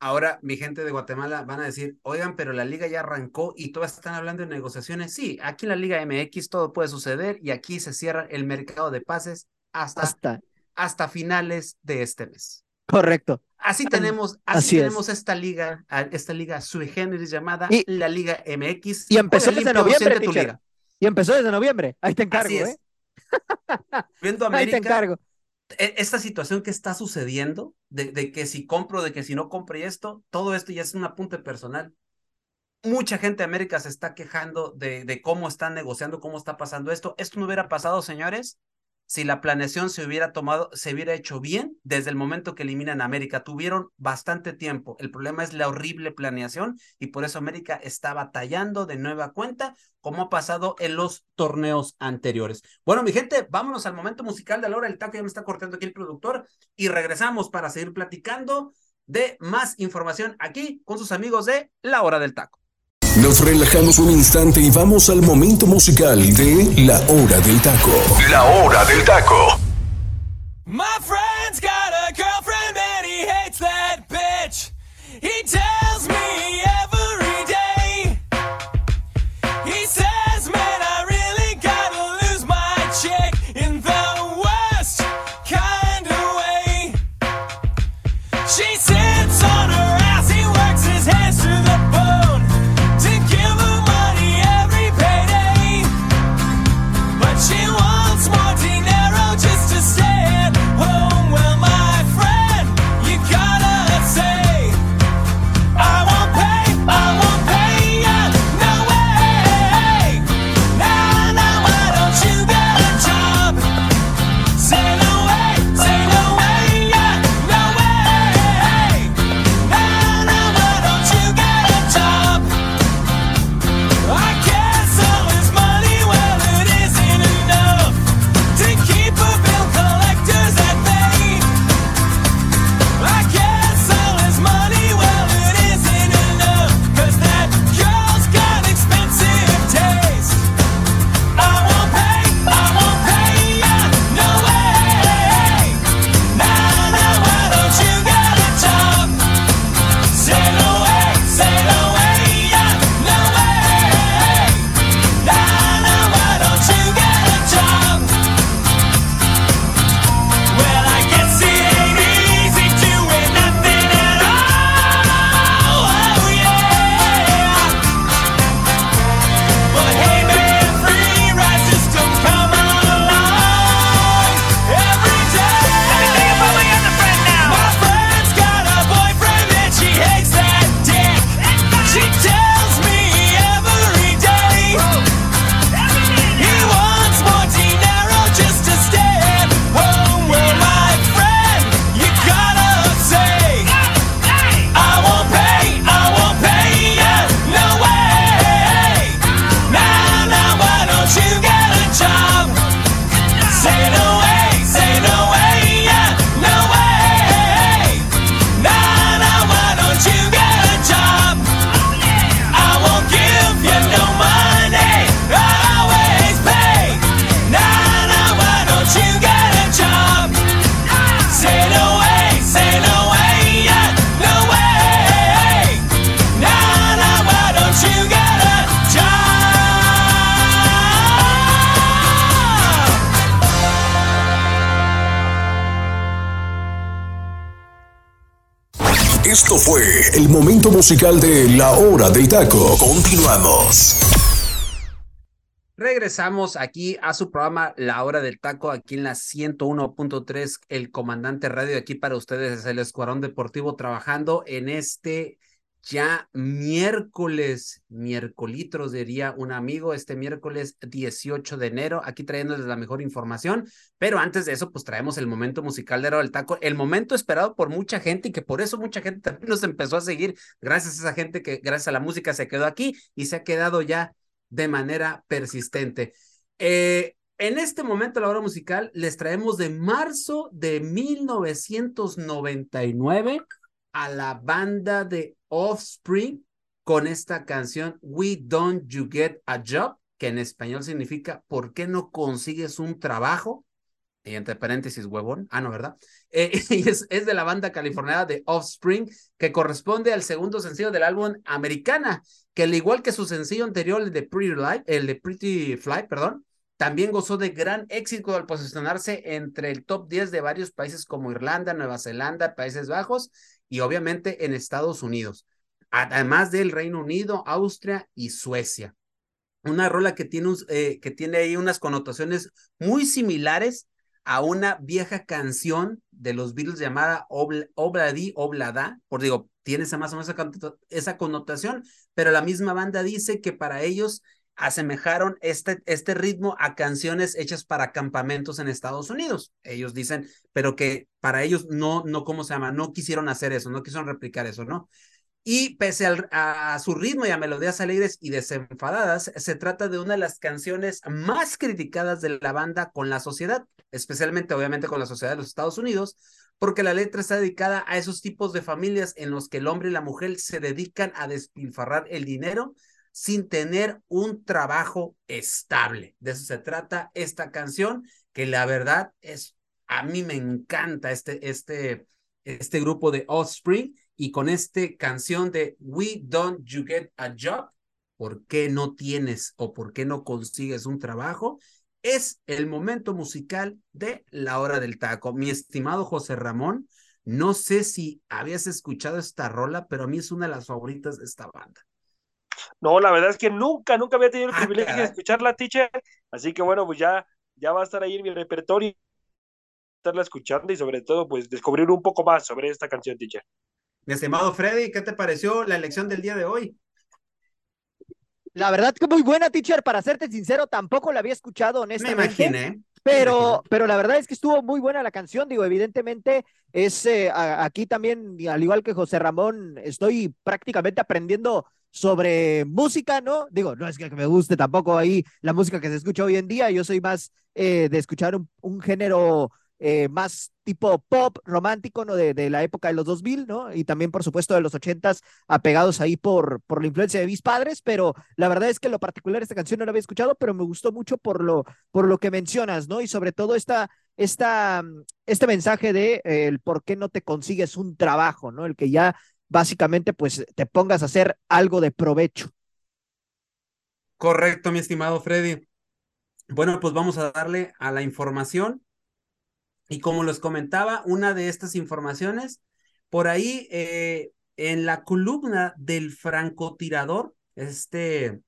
Ahora, mi gente de Guatemala van a decir, oigan, pero la liga ya arrancó y todas están hablando de negociaciones. Sí, aquí en la Liga MX todo puede suceder y aquí se cierra el mercado de pases hasta, hasta, finales de este mes.
Correcto.
Así tenemos, así, tenemos esta liga, esta liga sui generis llamada la Liga MX.
Y empezó desde noviembre, tu liga. Y empezó desde noviembre. Ahí te encargo, ¿eh? [LAUGHS]
Viendo América. [LAUGHS] Ahí te encargo. E, esta situación que está sucediendo, de, de, que si compro, de que si no compro y esto, todo esto ya es un apunte personal. Mucha gente de América se está quejando de, de cómo están negociando, cómo está pasando esto. Esto no hubiera pasado, señores, si la planeación se hubiera tomado, se hubiera hecho bien desde el momento que eliminan a América. Tuvieron bastante tiempo. El problema es la horrible planeación y por eso América está batallando de nueva cuenta, como ha pasado en los torneos anteriores. Bueno, mi gente, vámonos al momento musical de la hora. El taco ya me está cortando aquí el productor y regresamos para seguir platicando de más información aquí con sus amigos de La Hora del Taco.
Nos relajamos un instante y vamos al momento musical de La Hora del Taco. La Hora del Taco. My friend's got a girlfriend and he hates that bitch. He tells me musical de La Hora del Taco. Continuamos.
Regresamos aquí a su programa La Hora del Taco, aquí en la 101.3, el comandante radio, aquí para ustedes es el Escuadrón Deportivo trabajando en este ya miércoles, miércolitros diría un amigo, este miércoles 18 de enero, aquí trayéndoles la mejor información, pero antes de eso, pues traemos el momento musical de Hora del Taco, el momento esperado por mucha gente y que por eso mucha gente también nos empezó a seguir, gracias a esa gente que gracias a la música se quedó aquí y se ha quedado ya de manera persistente. Eh, en este momento, la hora musical, les traemos de marzo de 1999 a la banda de Offspring con esta canción We Don't You Get a Job, que en español significa ¿Por qué no consigues un trabajo? Y entre paréntesis, huevón. Ah, no, ¿verdad? [LAUGHS] Eh, es, es, de la banda californiana de Offspring, que corresponde al segundo sencillo del álbum Americana, que al igual que su sencillo anterior, el de Pretty, Light, el de Pretty Fly, perdón, también gozó de gran éxito al posicionarse entre el top 10 de varios países como Irlanda, Nueva Zelanda, Países Bajos y obviamente en Estados Unidos, además del Reino Unido, Austria y Suecia. Una rola que tiene, eh, que tiene ahí unas connotaciones muy similares a una vieja canción de los Beatles llamada Obladi Oblada, por digo, tiene esa más o menos esa connotación, pero la misma banda dice que para ellos asemejaron este, este ritmo a canciones hechas para campamentos en Estados Unidos. Ellos dicen, pero que para ellos no, no, ¿cómo se llama? No quisieron hacer eso, no quisieron replicar eso, ¿no? Y pese a, su ritmo y a melodías alegres y desenfadadas, se trata de una de las canciones más criticadas de la banda con la sociedad, especialmente obviamente con la sociedad de los Estados Unidos, porque la letra está dedicada a esos tipos de familias en los que el hombre y la mujer se dedican a despilfarrar el dinero sin tener un trabajo estable. De eso se trata esta canción, que la verdad es, a mí me encanta este, este, este grupo de Offspring y con esta canción de We Don't You Get a Job, ¿por qué no tienes o por qué no consigues un trabajo? Es el momento musical de La Hora del Taco. Mi estimado José Ramón, no sé si habías escuchado esta rola, pero a mí es una de las favoritas de esta banda.
No, la verdad es que nunca, nunca había tenido el ah, privilegio de escuchar la teacher, así que bueno, pues ya, ya va a estar ahí en mi repertorio, estarla escuchando y sobre todo, pues descubrir un poco más sobre esta canción, teacher.
Mi estimado Freddy, ¿qué te pareció la elección del día de hoy?
La verdad que muy buena, teacher, para serte sincero, tampoco la había escuchado honestamente.
Me imaginé.
Pero, pero la verdad es que estuvo muy buena la canción, digo, evidentemente es eh, aquí también, al igual que José Ramón, estoy prácticamente aprendiendo sobre música, ¿no? Digo, no es que me guste tampoco ahí la música que se escucha hoy en día, yo soy más eh, de escuchar un, género eh, más tipo pop romántico, ¿no? De, la época de los 2000, ¿no? Y también, por supuesto, de los 80s, apegados ahí por, por la influencia de mis padres, pero la verdad es que lo particular esta canción no la había escuchado, pero me gustó mucho por lo, por lo que mencionas, ¿no? Y sobre todo esta, esta, este mensaje de eh, el por qué no te consigues un trabajo, ¿no? El que ya básicamente pues te pongas a hacer algo de provecho.
Correcto, mi estimado Freddy. Bueno, pues vamos a darle a la información. Y como les comentaba, una de estas informaciones, por ahí eh, en la columna del francotirador, este,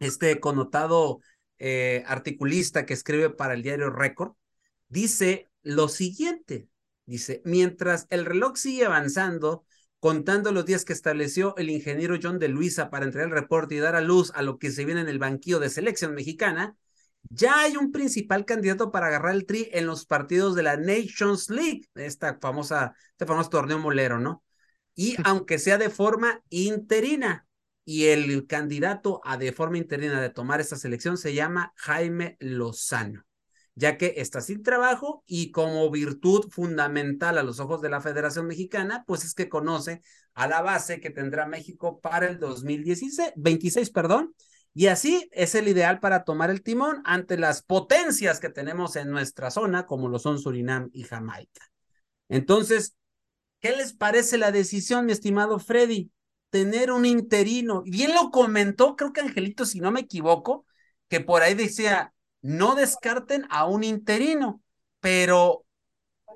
este connotado eh, articulista que escribe para el diario Récord, dice lo siguiente, dice, mientras el reloj sigue avanzando, contando los días que estableció el ingeniero John de Luisa para entregar el reporte y dar a luz a lo que se viene en el banquillo de selección mexicana, ya hay un principal candidato para agarrar el tri en los partidos de la Nations League, esta famosa, este famoso torneo molero, ¿no? Y aunque sea de forma interina, y el candidato a de forma interina de tomar esta selección se llama Jaime Lozano ya que está sin trabajo y como virtud fundamental a los ojos de la Federación Mexicana, pues es que conoce a la base que tendrá México para el 2016, 26, perdón, y así es el ideal para tomar el timón ante las potencias que tenemos en nuestra zona, como lo son Surinam y Jamaica. Entonces, ¿qué les parece la decisión, mi estimado Freddy? Tener un interino. Bien lo comentó, creo que Angelito, si no me equivoco, que por ahí decía, no descarten a un interino, pero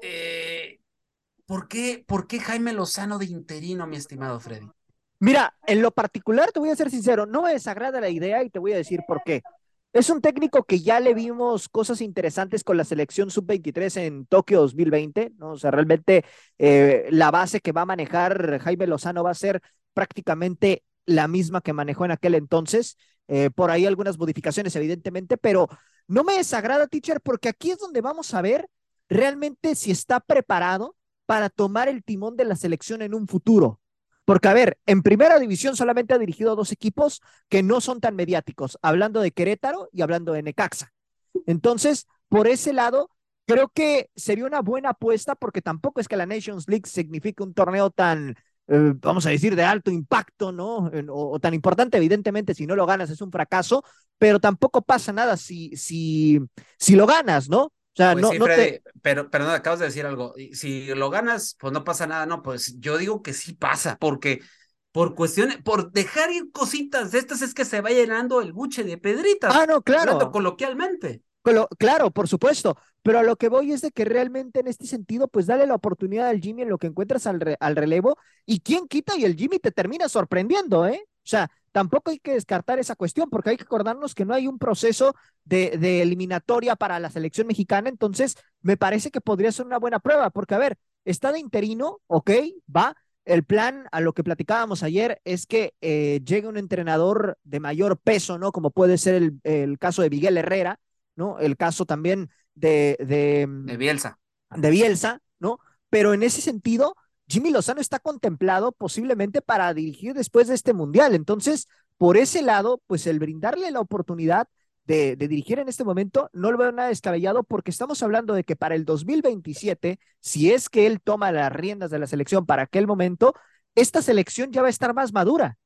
eh, ¿por qué, ¿por qué Jaime Lozano de interino, mi estimado Freddy?
Mira, en lo particular, te voy a ser sincero, no me desagrada la idea y te voy a decir por qué. Es un técnico que ya le vimos cosas interesantes con la selección sub-23 en Tokio 2020, ¿no? O sea, realmente eh, la base que va a manejar Jaime Lozano va a ser prácticamente la misma que manejó en aquel entonces. Eh, por ahí algunas modificaciones, evidentemente, pero no me desagrada, teacher, porque aquí es donde vamos a ver realmente si está preparado para tomar el timón de la selección en un futuro. Porque, a ver, en primera división solamente ha dirigido a dos equipos que no son tan mediáticos, hablando de Querétaro y hablando de Necaxa. Entonces, por ese lado, creo que sería una buena apuesta porque tampoco es que la Nations League signifique un torneo tan, eh, vamos a decir, de alto impacto, ¿no? O, o, tan importante, evidentemente, si no lo ganas es un fracaso, pero tampoco pasa nada si, si, si lo ganas, ¿no? O sea,
pues
no,
sí,
no
Freddy,
te...
pero, pero no, acabas de decir algo. Si lo ganas, pues no pasa nada, no, pues yo digo que sí pasa, porque por cuestiones, por dejar ir cositas de estas es que se va llenando el buche de pedritas.
Ah, no, claro.
Hablando coloquialmente.
Claro, por supuesto, pero a lo que voy es de que realmente en este sentido, pues dale la oportunidad al Jimmy en lo que encuentras al, re, al relevo y quién quita y el Jimmy te termina sorprendiendo, ¿eh? O sea, tampoco hay que descartar esa cuestión porque hay que acordarnos que no hay un proceso de, de, eliminatoria para la selección mexicana, entonces me parece que podría ser una buena prueba, porque a ver, está de interino, ok, va. El plan, a lo que platicábamos ayer, es que eh, llegue un entrenador de mayor peso, ¿no? Como puede ser el, el caso de Miguel Herrera, ¿no? El caso también de, de,
de Bielsa.
De Bielsa, ¿no? Pero en ese sentido, Jimmy Lozano está contemplado posiblemente para dirigir después de este mundial. Entonces, por ese lado, pues el brindarle la oportunidad de, de, dirigir en este momento, no lo veo nada descabellado porque estamos hablando de que para el 2027, si es que él toma las riendas de la selección para aquel momento, esta selección ya va a estar más madura.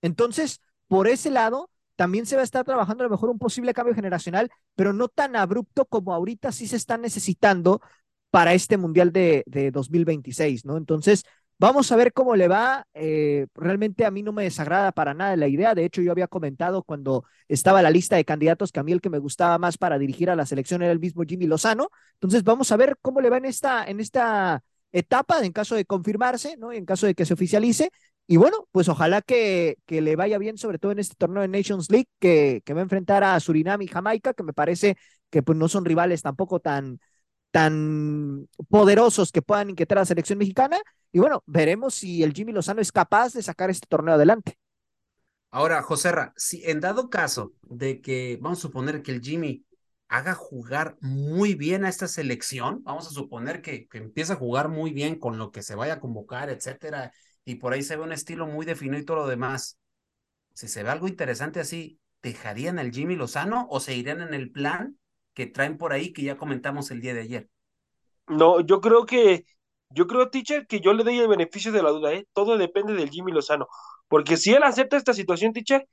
Entonces, por ese lado, también se va a estar trabajando a lo mejor un posible cambio generacional, pero no tan abrupto como ahorita sí se está necesitando para este Mundial de, de 2026, ¿no? Entonces, vamos a ver cómo le va. Eh, realmente a mí no me desagrada para nada la idea. De hecho, yo había comentado cuando estaba la lista de candidatos que a mí el que me gustaba más para dirigir a la selección era el mismo Jimmy Lozano. Entonces, vamos a ver cómo le va en esta, en esta etapa, en caso de confirmarse, ¿no? En caso de que se oficialice. Y bueno, pues ojalá que, que, le vaya bien, sobre todo en este torneo de Nations League, que, que va a enfrentar a Surinam y Jamaica, que me parece que pues no son rivales tampoco tan, tan poderosos que puedan inquietar a la selección mexicana. Y bueno, veremos si el Jimmy Lozano es capaz de sacar este torneo adelante.
Ahora, Joserra, si en dado caso de que, vamos a suponer que el Jimmy haga jugar muy bien a esta selección, vamos a suponer que, que empieza a jugar muy bien con lo que se vaya a convocar, etcétera, y por ahí se ve un estilo muy definido y todo lo demás. Si se ve algo interesante así, ¿dejarían al Jimmy Lozano o se irían en el plan que traen por ahí que ya comentamos el día de ayer?
No, yo creo que, yo creo, teacher, que yo le doy el beneficio de la duda, ¿eh? Todo depende del Jimmy Lozano. Porque si él acepta esta situación, teacher,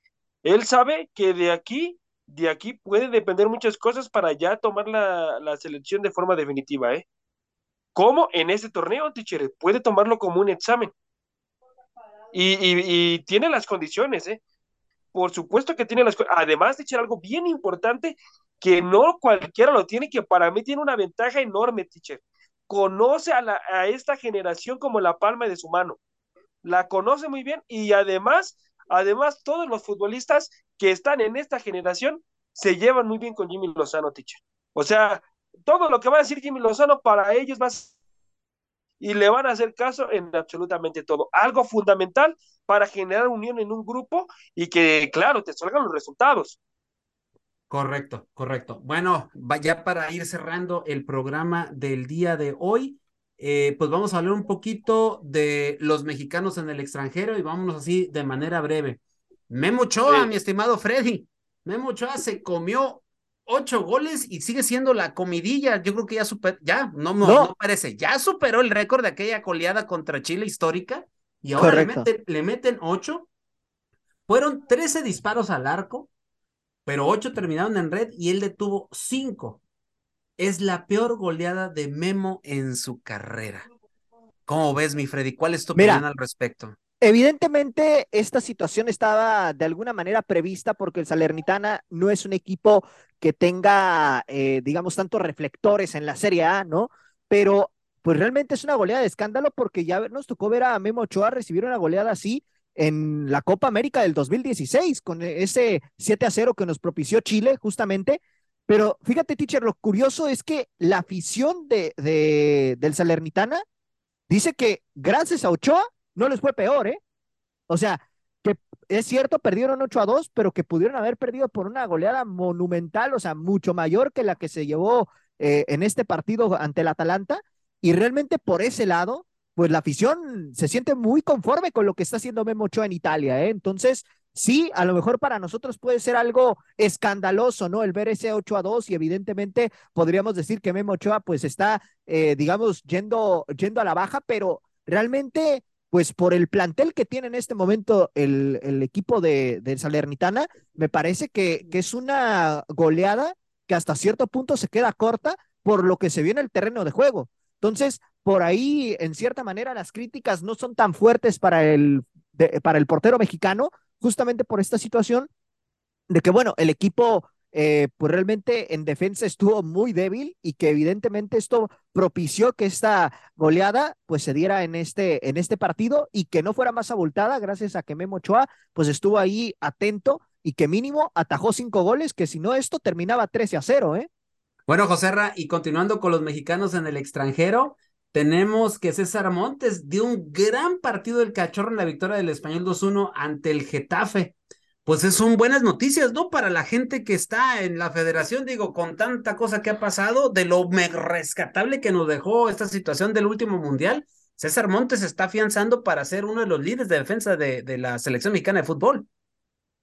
él sabe que de aquí, de aquí puede depender muchas cosas para ya tomar la, la selección de forma definitiva, ¿eh? ¿Cómo en este torneo, teacher? Puede tomarlo como un examen. Y, y, y, tiene las condiciones, ¿eh? Por supuesto que tiene las Además de echar algo bien importante que no cualquiera lo tiene, que para mí tiene una ventaja enorme, teacher. Conoce a, la, a esta generación como la palma de su mano. La conoce muy bien y además, además todos los futbolistas que están en esta generación se llevan muy bien con Jimmy Lozano, teacher. O sea, todo lo que va a decir Jimmy Lozano para ellos va a y le van a hacer caso en absolutamente todo. Algo fundamental para generar unión en un grupo y que, claro, te salgan los resultados.
Correcto, correcto. Bueno, ya para ir cerrando el programa del día de hoy, eh, pues vamos a hablar un poquito de los mexicanos en el extranjero y vámonos así de manera breve. Memo Ochoa, sí. mi estimado Freddy. Memo Ochoa se comió ocho goles y sigue siendo la comidilla. Yo creo que ya superó, ya, no, no, no, parece, ya superó el récord de aquella coleada contra Chile histórica y ahora le meten, le meten ocho. Fueron 13 disparos al arco, pero ocho terminaron en red y él detuvo cinco. Es la peor goleada de Memo en su carrera. ¿Cómo ves, mi Freddy? ¿Cuál es tu
Mira,
opinión al respecto?
Evidentemente, esta situación estaba de alguna manera prevista porque el Salernitana no es un equipo que tenga, eh, digamos, tantos reflectores en la Serie A, ¿no? Pero pues realmente es una goleada de escándalo porque ya nos tocó ver a Memo Ochoa recibir una goleada así en la Copa América del 2016 con ese 7 a 0 que nos propició Chile justamente. Pero fíjate, teacher, lo curioso es que la afición de, de, del Salernitana dice que gracias a Ochoa no les fue peor, ¿eh? O sea, que es cierto, perdieron 8 a 2, pero que pudieron haber perdido por una goleada monumental, o sea, mucho mayor que la que se llevó eh, en este partido ante el Atalanta. Y realmente por ese lado, pues la afición se siente muy conforme con lo que está haciendo Memo Ochoa en Italia, ¿eh? Entonces, sí, a lo mejor para nosotros puede ser algo escandaloso, ¿no? El ver ese 8 a 2 y evidentemente podríamos decir que Memo Ochoa pues está, eh, digamos, yendo, yendo a la baja, pero realmente pues por el plantel que tiene en este momento el, el equipo de, de, Salernitana, me parece que, que, es una goleada que hasta cierto punto se queda corta por lo que se vio en el terreno de juego. Entonces, por ahí, en cierta manera, las críticas no son tan fuertes para el, para el portero mexicano, justamente por esta situación de que, bueno, el equipo eh, pues realmente en defensa estuvo muy débil y que evidentemente esto propició que esta goleada pues se diera en este, en este partido y que no fuera más abultada gracias a que Memo Ochoa pues estuvo ahí atento y que mínimo atajó cinco goles, que si no esto terminaba 13 a 0, ¿eh?
Bueno, José Ra, y continuando con los mexicanos en el extranjero, tenemos que César Montes dio un gran partido del cachorro en la victoria del Español 2-1 ante el Getafe pues son buenas noticias, ¿no? Para la gente que está en la federación, digo, con tanta cosa que ha pasado, de lo rescatable que nos dejó esta situación del último mundial, César Montes está afianzando para ser uno de los líderes de defensa de, de la selección mexicana de fútbol.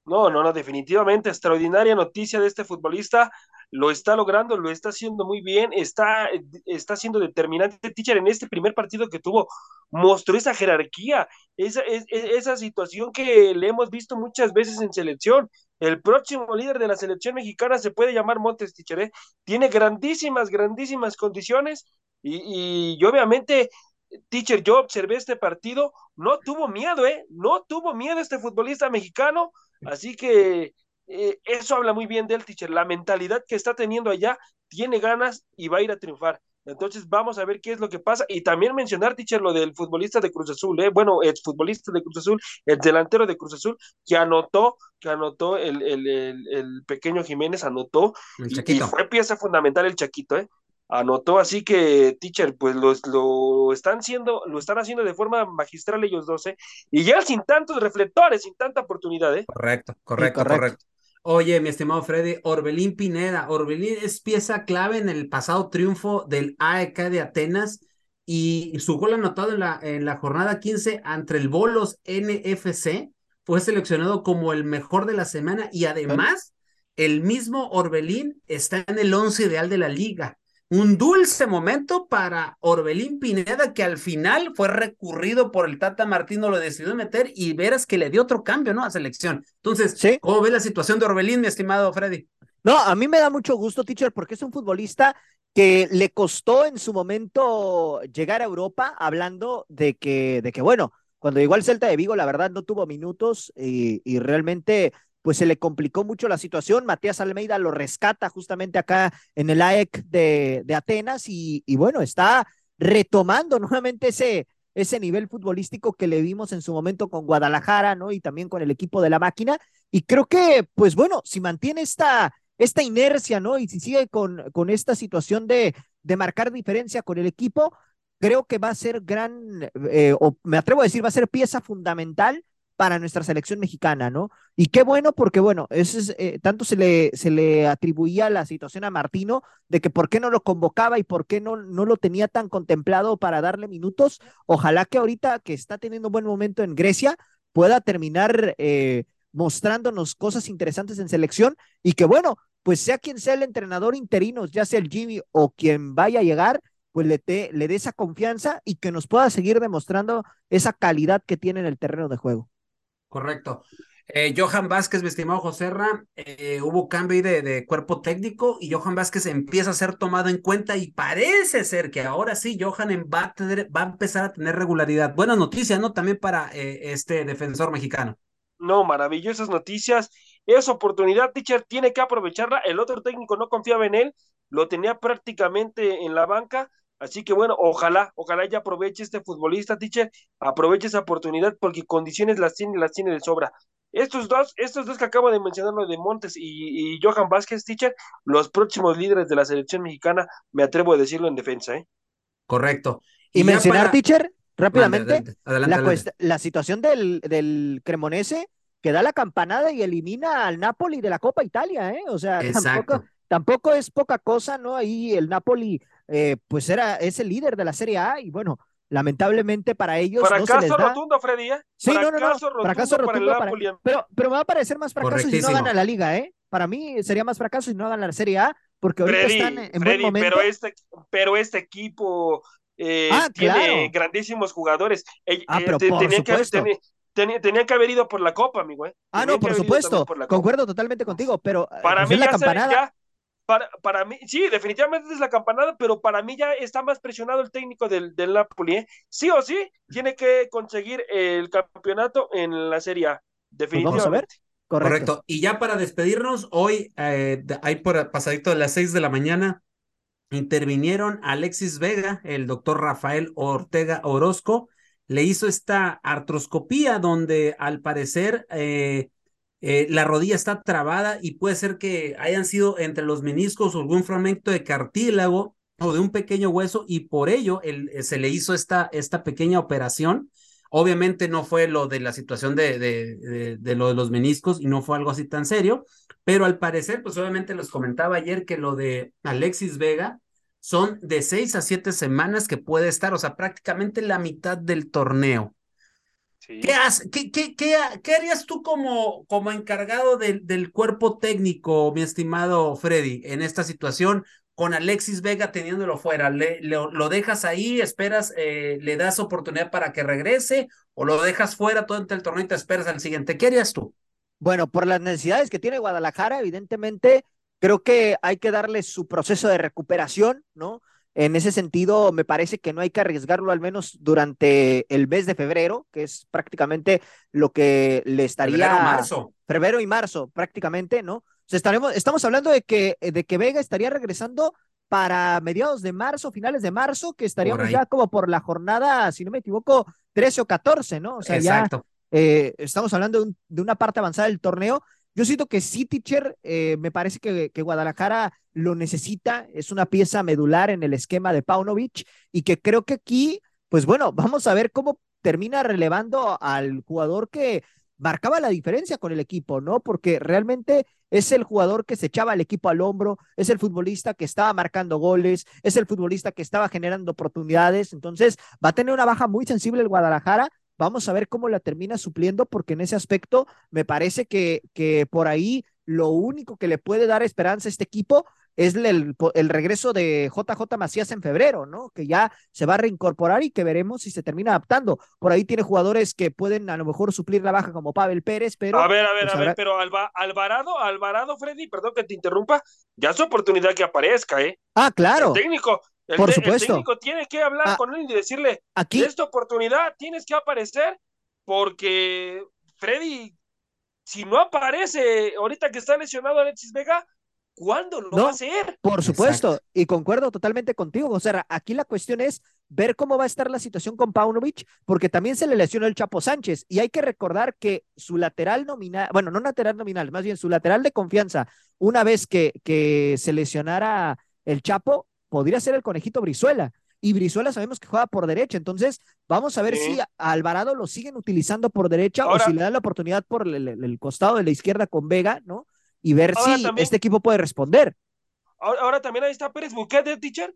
No, no, no, definitivamente extraordinaria noticia de este futbolista lo está logrando, lo está haciendo muy bien, está, está siendo determinante. Teacher en este primer partido que tuvo mostró esa jerarquía, esa, esa situación que le hemos visto muchas veces en selección. El próximo líder de la selección mexicana se puede llamar Montes Teacher, ¿eh? tiene grandísimas, grandísimas condiciones y, y, obviamente Teacher, yo observé este partido, no tuvo miedo, ¿eh? No tuvo miedo este futbolista mexicano, así que eh, eso habla muy bien del teacher. La mentalidad que está teniendo allá tiene ganas y va a ir a triunfar. Entonces vamos a ver qué es lo que pasa. Y también mencionar, teacher, lo del futbolista de Cruz Azul, ¿eh? bueno, el futbolista de Cruz Azul, el delantero de Cruz Azul, que anotó, que anotó el, el, el, pequeño Jiménez, anotó. Y, y, fue pieza fundamental el Chaquito, ¿eh? Anotó, así que, teacher, pues lo, lo están haciendo, lo están haciendo de forma magistral ellos dos, ¿eh? Y ya sin tantos reflectores, sin tanta oportunidad, ¿eh?
Correcto, correcto, correcto. correcto. Oye, mi estimado Freddy, Orbelín Pineda. Orbelín es pieza clave en el pasado triunfo del AEK de Atenas y su gol anotado en la, en la jornada 15 ante el Bolos NFC fue seleccionado como el mejor de la semana y además el mismo Orbelín está en el once ideal de la liga un dulce momento para Orbelín Pineda, que al final fue recurrido por el Tata Martino, lo decidió meter y veras que le dio otro cambio, ¿no? A selección. Entonces, ¿cómo ve la situación de Orbelín, mi estimado Freddy?
No, a mí me da mucho gusto, teacher, porque es un futbolista que le costó en su momento llegar a Europa, hablando de que, de que bueno, cuando llegó al Celta de Vigo, la verdad no tuvo minutos y, y realmente pues se le complicó mucho la situación. Matías Almeida lo rescata justamente acá en el AEC de, de Atenas y, y, bueno, está retomando nuevamente ese, ese nivel futbolístico que le vimos en su momento con Guadalajara, ¿no? Y también con el equipo de la máquina. Y creo que, pues bueno, si mantiene esta, esta inercia, ¿no? Y si sigue con, con esta situación de, de marcar diferencia con el equipo, creo que va a ser gran, eh, o me atrevo a decir, va a ser pieza fundamental para nuestra selección mexicana, ¿no? Y qué bueno, porque bueno, es, eh, tanto se le, se le atribuía la situación a Martino de que por qué no lo convocaba y por qué no, no lo tenía tan contemplado para darle minutos. Ojalá que ahorita que está teniendo un buen momento en Grecia pueda terminar eh, mostrándonos cosas interesantes en selección y que bueno, pues sea quien sea el entrenador interino, ya sea el Jimmy o quien vaya a llegar, pues le, te, le dé esa confianza y que nos pueda seguir demostrando esa calidad que tiene en el terreno de juego.
Correcto. Eh, Johan Vázquez, mi estimado José Ra, eh, hubo cambio de, de, cuerpo técnico y Johan Vázquez empieza a ser tomado en cuenta y parece ser que ahora sí Johan va a, tener, va a empezar a tener regularidad. Buena noticia, ¿no? También para eh, este defensor mexicano.
No, maravillosas noticias. Esa oportunidad, teacher, tiene que aprovecharla. El otro técnico no confiaba en él, lo tenía prácticamente en la banca Así que bueno, ojalá, ojalá ya aproveche este futbolista, teacher, aproveche esa oportunidad porque condiciones las tiene, las tiene de sobra. Estos dos, estos dos que acabo de mencionar, lo de Montes y, y Johan Vázquez, teacher, los próximos líderes de la selección mexicana, me atrevo a decirlo en defensa, ¿eh?
Correcto.
Y, mencionar, teacher, rápidamente,
Adelante,
la, la, situación del, del Cremonese que da la campanada y elimina al Napoli de la Copa Italia, ¿eh? O sea, tampoco, tampoco, es poca cosa, ¿no? Ahí el Napoli, eh, pues era, es el líder de la Serie A y bueno, lamentablemente para ellos.
Fracaso no se les da... rotundo, Freddy, ¿eh?
Sí, no, no, no. Fracaso rotundo para, pero, pero me va a parecer más fracaso si no gana la liga, ¿eh? Para mí sería más fracaso si no gana la Serie A, porque ahorita
Freddy,
están en
Freddy,
buen momento.
Pero este, pero este equipo eh, ah, tiene
claro.
grandísimos jugadores. Eh,
ah, pero por
tenía
supuesto.
que, tenía, tenía, que haber ido por la copa, amigo. ¿eh?
Ah, no, por supuesto. Por Concuerdo totalmente contigo, pero
para
pues
mí
la campanada.
Para, para mí, sí, definitivamente es la campanada, pero para mí ya está más presionado el técnico del, del Napoli. ¿eh? Sí o sí, tiene que conseguir el campeonato en la Serie A. Definitivamente.
Pues vamos a ver. Correcto.
Correcto. Y ya para despedirnos, hoy eh, hay por pasadito de las seis de la mañana, intervinieron Alexis Vega, el doctor Rafael Ortega Orozco, le hizo esta artroscopía donde al parecer eh, eh, la rodilla está trabada y puede ser que hayan sido entre los meniscos algún fragmento de cartílago o de un pequeño hueso y por ello el, se le hizo esta, esta pequeña operación. Obviamente no fue lo de la situación de, de, de, de, lo de los meniscos y no fue algo así tan serio, pero al parecer, pues obviamente les comentaba ayer que lo de Alexis Vega son de seis a siete semanas que puede estar, o sea, prácticamente la mitad del torneo. Sí. ¿Qué, has, qué, qué, qué, qué, harías tú como, como encargado de, del cuerpo técnico, mi estimado Freddy, en esta situación? con Alexis Vega teniéndolo fuera, ¿Le, le, lo dejas ahí, esperas, eh, le das oportunidad para que regrese o lo dejas fuera todo el torneo y te esperas al siguiente? ¿Qué harías tú?
Bueno, por las necesidades que tiene Guadalajara, evidentemente creo que hay que darle su proceso de recuperación, ¿no? En ese sentido, me parece que no hay que arriesgarlo al menos durante el mes de febrero, que es prácticamente lo que le estaría...
Febrero, marzo.
Febrero y marzo, prácticamente, ¿no? O sea, estaremos, estamos hablando de que, de que Vega estaría regresando para mediados de marzo, finales de marzo, que estaríamos ya como por la jornada, si no me equivoco, 13 o 14, ¿no? O sea,
Exacto.
ya eh, estamos hablando de, un, de, una parte avanzada del torneo. Yo siento que sí, teacher, eh, me parece que, Guadalajara lo necesita, es una pieza medular en el esquema de Paunovic y que creo que aquí, pues bueno, vamos a ver cómo termina relevando al jugador que marcaba la diferencia con el equipo, ¿no? Porque realmente es el jugador que se echaba el equipo al hombro, es el futbolista que estaba marcando goles, es el futbolista que estaba generando oportunidades, entonces va a tener una baja muy sensible el Guadalajara. Vamos a ver cómo la termina supliendo, porque en ese aspecto me parece que, que por ahí lo único que le puede dar esperanza a este equipo es el, el, regreso de JJ Macías en febrero, ¿no? Que ya se va a reincorporar y que veremos si se termina adaptando. Por ahí tiene jugadores que pueden a lo mejor suplir la baja como Pavel Pérez, pero...
A ver, a ver, pues, a ver, pero Alba, Alvarado, Alvarado, Freddy, perdón que te interrumpa, ya es oportunidad que aparezca, ¿eh?
Ah, claro.
El técnico, el,
Por supuesto.
el técnico tiene que hablar ah, con él y decirle,
aquí
esta oportunidad tienes que aparecer porque Freddy, si no aparece ahorita que está lesionado Alexis Vega, ¿Cuándo lo
no,
va a hacer?
Por supuesto, Exacto. y concuerdo totalmente contigo. O sea, aquí la cuestión es ver cómo va a estar la situación con Paunovic, porque también se le lesionó el Chapo Sánchez. Y hay que recordar que su lateral nominal, bueno, no lateral nominal, más bien su lateral de confianza, una vez que, que se lesionara el Chapo, podría ser el conejito Brizuela. Y Brizuela sabemos que juega por derecha, entonces vamos a ver sí. si a Alvarado lo siguen utilizando por derecha Ahora, o si le dan la oportunidad por el, el, el costado de la izquierda con Vega, ¿no? y ver si también, este equipo puede responder.
Ahora, ahora, también ahí está Pérez Buquet, ¿eh, teacher?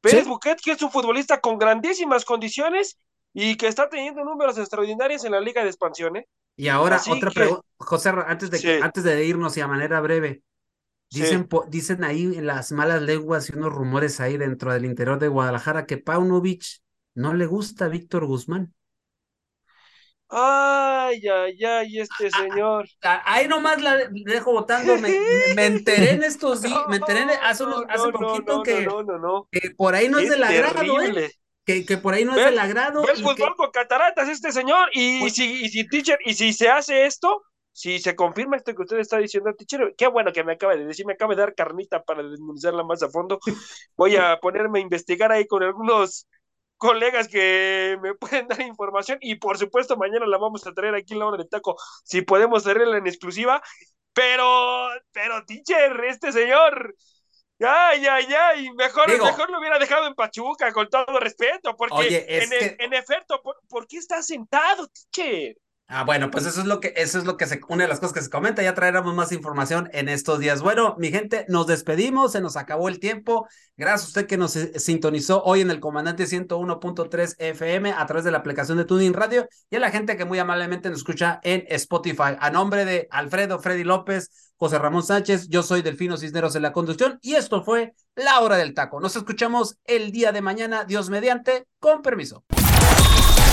Pérez ¿Sí? Buquet, que es un futbolista con grandísimas condiciones y que está teniendo números extraordinarios en la Liga de Expansión, ¿eh?
Y ahora Así otra que... pregunta, José, antes de, sí. antes de irnos y a manera breve, dicen, sí. dicen ahí en las malas lenguas y unos rumores ahí dentro del interior de Guadalajara que Paunovic no le gusta a Víctor Guzmán.
Ay, ay, ay, este señor.
Ahí nomás la dejo votando. Me, me enteré en estos [LAUGHS] días, me enteré hace, unos, hace
no,
poquito
no,
que, por ahí no es, es del agrado, ¿eh? Que, que, por ahí no es del agrado.
Ves fútbol con cataratas este señor y, pues... y, si, y si teacher, y si se hace esto, si se confirma esto que usted está diciendo, teacher, qué bueno que me acaba de decir, me acaba de dar carnita para desmenuzarla más a fondo. Voy a ponerme a investigar ahí con algunos colegas que me [LAUGHS] pueden dar información y por supuesto mañana la vamos a traer aquí en la hora del taco, si podemos traerla en exclusiva. Pero, pero, teacher, este señor, Ay, ay, ay, mejor, mejor lo hubiera dejado en Pachuca, con todo respeto, porque en, e, en, efecto, ¿por, qué está sentado, teacher?
Ah, bueno, pues eso es lo que, eso es lo que se, una de las cosas que se comenta, ya traeremos más información en estos días. Bueno, mi gente, nos despedimos, se nos acabó el tiempo. Gracias a usted que nos sintonizó hoy en el Comandante 101.3 FM a través de la aplicación de Tuning Radio y a la gente que muy amablemente nos escucha en Spotify. A nombre de Alfredo, Freddy López, José Ramón Sánchez, yo soy Delfino Cisneros en la conducción y esto fue La Hora del Taco. Nos escuchamos el día de mañana, Dios mediante, con permiso.